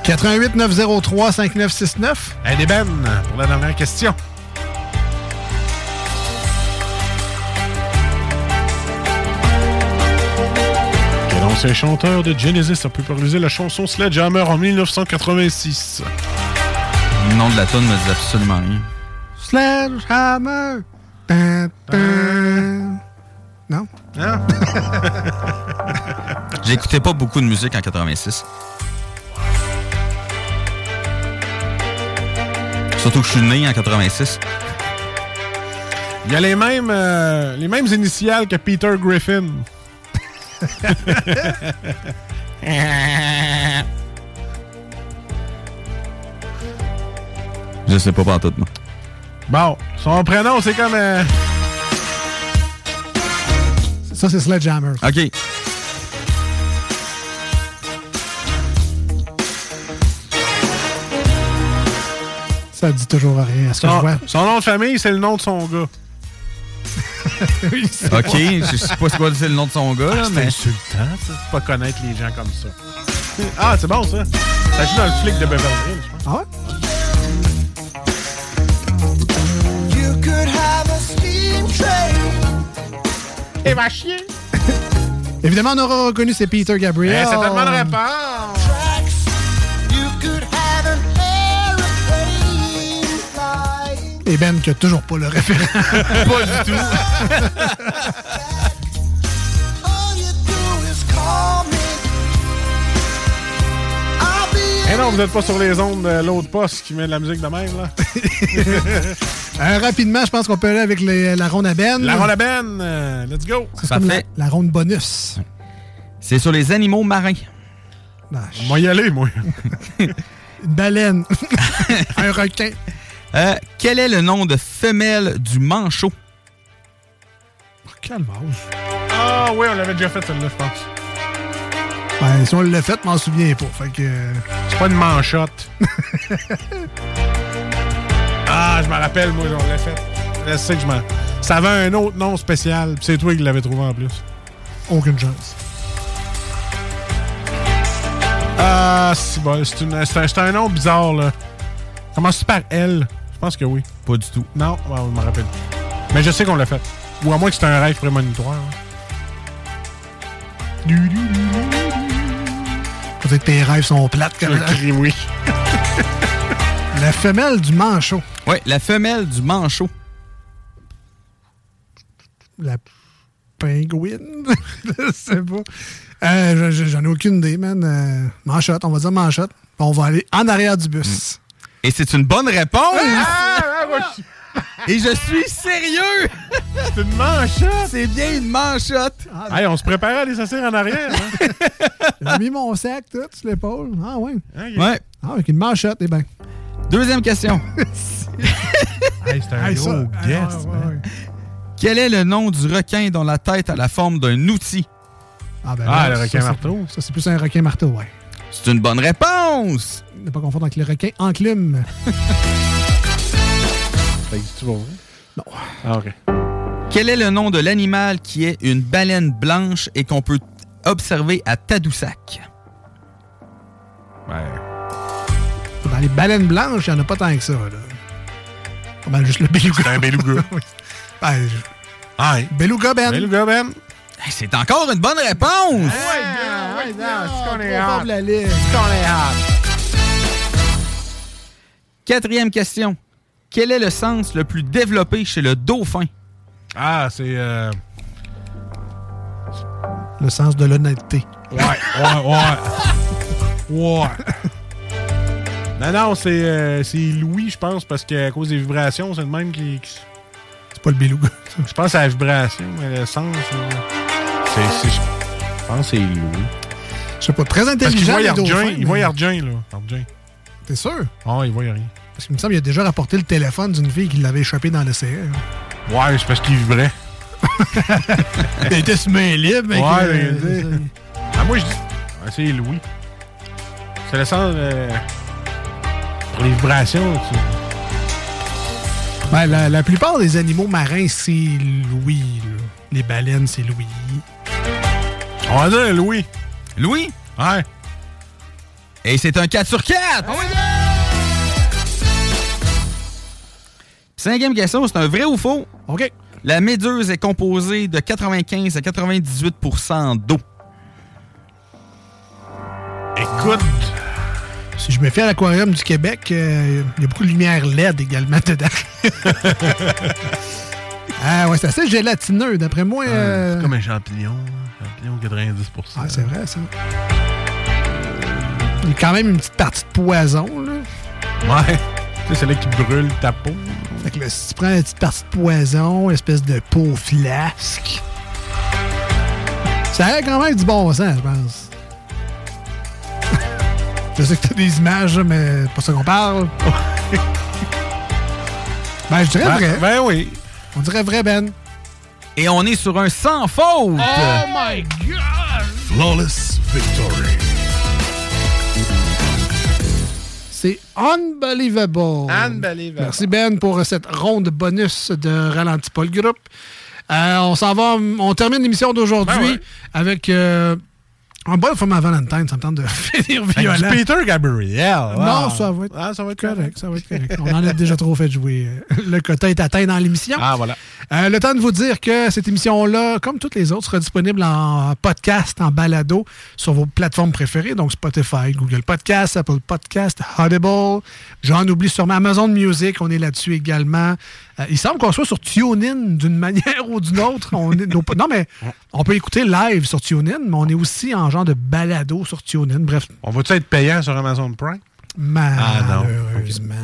88 903 5969. Allez, Ben, pour la dernière question. L'ancien chanteur de Genesis a popularisé la chanson Sledgehammer en 1986. Le nom de la tune me dit absolument rien. Sledgehammer. Non? Non? J'écoutais pas beaucoup de musique en 86. Surtout que je suis né en 86. Il y a les mêmes, euh, les mêmes initiales que Peter Griffin. Je sais pas pas tout, moi. Bon, son prénom, c'est comme... euh, Ça, c'est Sledgehammer. OK. Ça dit toujours rien. Est-ce que je son, vois? son nom de famille, c'est le nom de son gars. Oui, c'est OK, je sais pas c'est quoi c'est le nom de son gars, là, Ah, c'est mais... insultant, ça, de pas connaître les gens comme ça. Ah, c'est bon, ça. Ça joue dans le flic de Beverly Hills, je pense. Ah ouais? Et va chier. Évidemment, on aura reconnu c'est Peter Gabriel. Eh, c'est tellement de réponse. Et Ben qui a toujours pas le référent. pas du tout. Eh non, vous n'êtes pas sur les ondes de l'autre poste qui met de la musique de même, là. Euh, rapidement, je pense qu'on peut aller avec les- la ronde à Ben. La ronde à Ben, euh, let's go. C'est comme la, la ronde bonus. C'est sur les animaux marins. Moi y aller, moi. Une baleine. un requin. Euh, quel est le nom de femelle du manchot? Quel Ah oui, on l'avait déjà fait celle-là, je pense. Ben, si on l'a fait, je m'en souviens pas. Fait que. C'est pas une manchotte. ah, je me rappelle, moi, on l'a fait. Je sais que je m'en... Ça avait un autre nom spécial, puis c'est toi qui l'avais trouvé en plus. Aucune chance. Ah, c'est bon, c'est, une- c'est un, c'est un nom bizarre, là. Commence par L? Je pense que oui. Pas du tout. Non, bon, je me rappelle. Mais je sais qu'on l'a fait. Ou à moins que c'était un rêve prémonitoire. hein. Peut-être que tes rêves sont plates comme crie oui. La femelle du manchot. Oui, la femelle du manchot. La pingouine. je sais pas. Euh, je- je- J'en ai aucune idée, man. Euh, manchotte, on va dire manchotte. On va aller en arrière du bus. Et c'est une bonne réponse! Ah, ah, moi, je- Et je suis sérieux! C'est une manchotte! C'est bien une manchotte! Hey, on se préparait à les asseoir en arrière. hein? J'ai mis mon sac tout sur l'épaule. Ah ouais. Ouais. Ah, avec une manchotte, eh ben. Deuxième question. hey, c'est un Hey, gros guest. ah, ouais, ouais. Quel est le nom du requin dont la tête a la forme d'un outil? Ah, ben Ah, là, le requin marteau. Ça, c'est plus un requin marteau, ouais. C'est une bonne réponse! Ne pas confondre avec le requin enclume. Ça existe pour vrai? Non. Ah, OK. Quel est le nom de l'animal qui est une baleine blanche et qu'on peut observer à Tadoussac? Dans les baleines blanches, il n'y en a pas tant que ça, là. Pas mal juste le beluga. C'est un beluga. Oui. Ben, je- Ah, Beluga, Ben. Beluga, Ben. Hey, c'est encore une bonne réponse! Ah, ouais, non, c'est qu'on est trop fort hot. pour la liste. qu'on est hot. Quatrième question. Quel est le sens le plus développé chez le dauphin? Ah, c'est... Euh... Le sens de l'honnêteté. Ouais, ouais, ouais. ouais. Non, non, c'est euh, c'est Louis, je pense, parce qu'à cause des vibrations, c'est le même qui... qui- C'est pas le beluga. Je pense à la vibration, mais le sens... euh, c'est... Je pense que c'est Louis. Je sais pas, très Parce qu'il intelligent. voit les Yardien, dauphins, il voit là. T'es sûr? Ah, il voit rien. Parce qu'il me semble qu'il a déjà rapporté le téléphone d'une fille qui l'avait échappé dans l'océan. Ouais, c'est parce qu'il vibrait. Il était sur main libre. mais Ouais, mais- Ah, moi, je dis... Ah, c'est Louis. C'est le sens... euh, Pour les vibrations, tu... Ben, la, la plupart des animaux marins, c'est Louis. là. Les baleines, c'est Louis. On va dire Louis. Louis? Ouais. Et c'est un 4 sur 4! Cinquième question, c'est un vrai ou faux? OK. La méduse est composée de 95 à 98% d'eau. Écoute. Si je me fie à l'aquarium du Québec, euh, il y a beaucoup de lumière LED également dedans. ah ouais, c'est assez gélatineux, d'après moi. euh, C'est comme un champignon. Champignon 90 Ah, c'est vrai, ça. Il y a quand même une petite partie de poison, là. Ouais. Tu sais, c'est là qui brûle ta peau. Fait que là, si tu prends une petite partie de poison, une espèce de peau flasque, ça a quand même du bon sens, je pense. je sais que t'as des images, mais c'est pas ça qu'on parle. ben, je dirais Ben- vrai. Ben oui. On dirait vrai, Ben. Et on est sur un sans faute. my God! Flawless victory. C'est unbelievable. Unbelievable. Merci Ben pour cette ronde bonus de Ralenti pas le groupe. Euh, on s'en va, on termine l'émission d'aujourd'hui Ben ouais. avec euh, un bon format Valentine, ça me tente de finir du violent. Peter Gabriel. Non, ça va être, Ah, ça va être correct. Ça va être correct. On en a déjà trop fait jouer. Le quota est atteint dans l'émission. Ah, voilà. Euh, le temps de vous dire que cette émission-là, comme toutes les autres, sera disponible en podcast, en balado, sur vos plateformes préférées, donc Spotify, Google Podcast, Apple Podcast, Audible. J'en oublie sûrement Amazon Music, on est là-dessus également. Euh, il semble qu'on soit sur TuneIn d'une manière ou d'une autre. On est- nos- non, mais on peut écouter live sur TuneIn, mais on est aussi en genre de balado sur TuneIn. Bref, On va-tu être payant sur Amazon Prime? Malheureusement.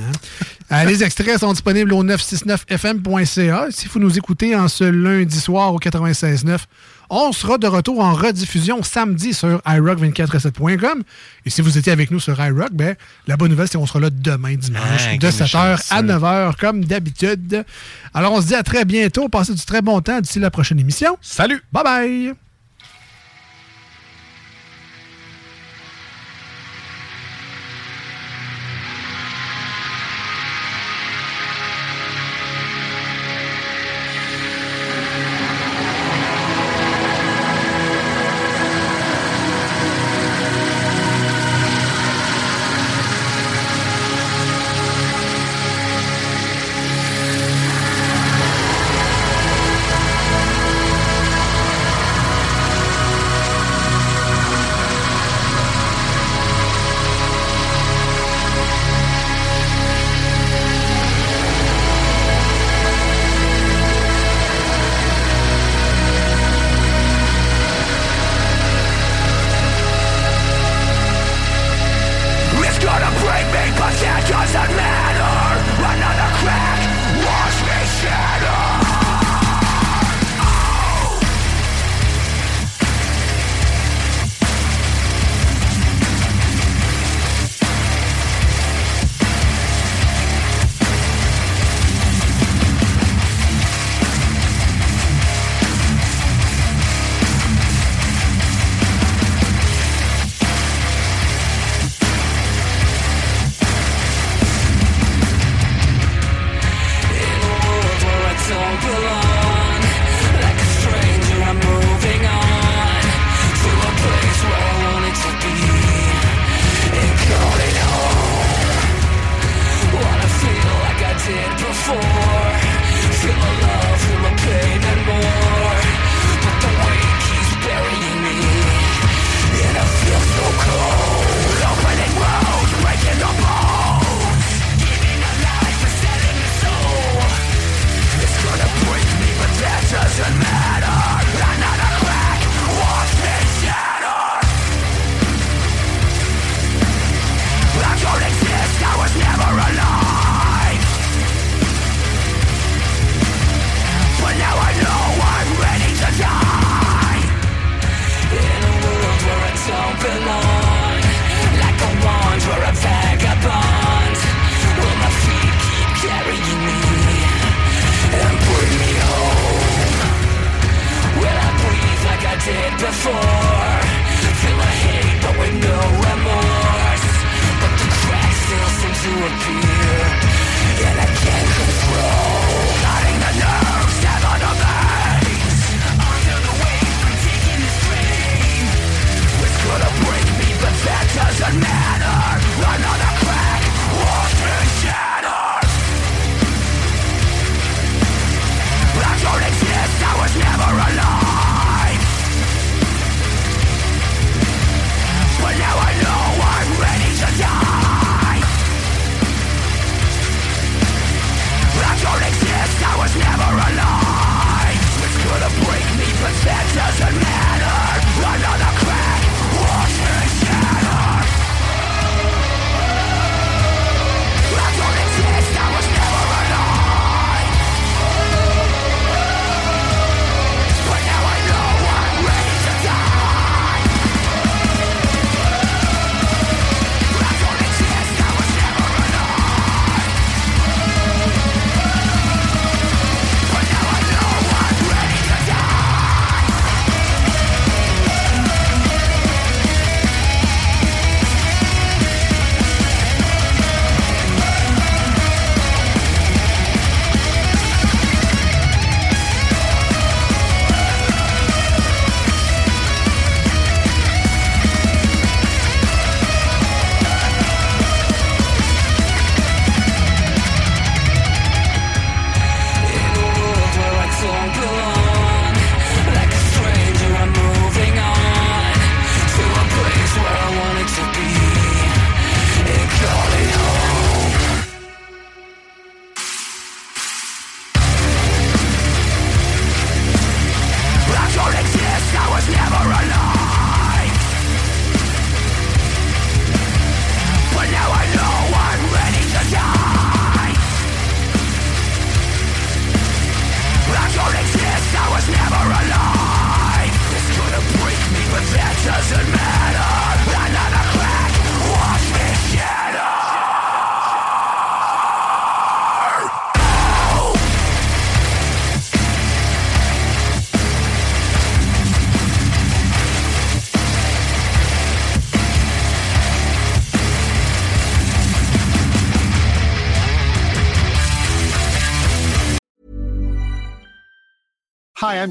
Euh, les extraits sont disponibles au 969fm.ca. Si vous nous écoutez en ce lundi soir au 96.9, on sera de retour en rediffusion samedi sur iRock247.com. Et si vous étiez avec nous sur iRock, ben, la bonne nouvelle, c'est qu'on sera là demain dimanche Ah, de quel 7h à chanceux. 9h comme d'habitude. Alors on se dit à très bientôt. Passez du très bon temps d'ici la prochaine émission. Salut! Bye bye!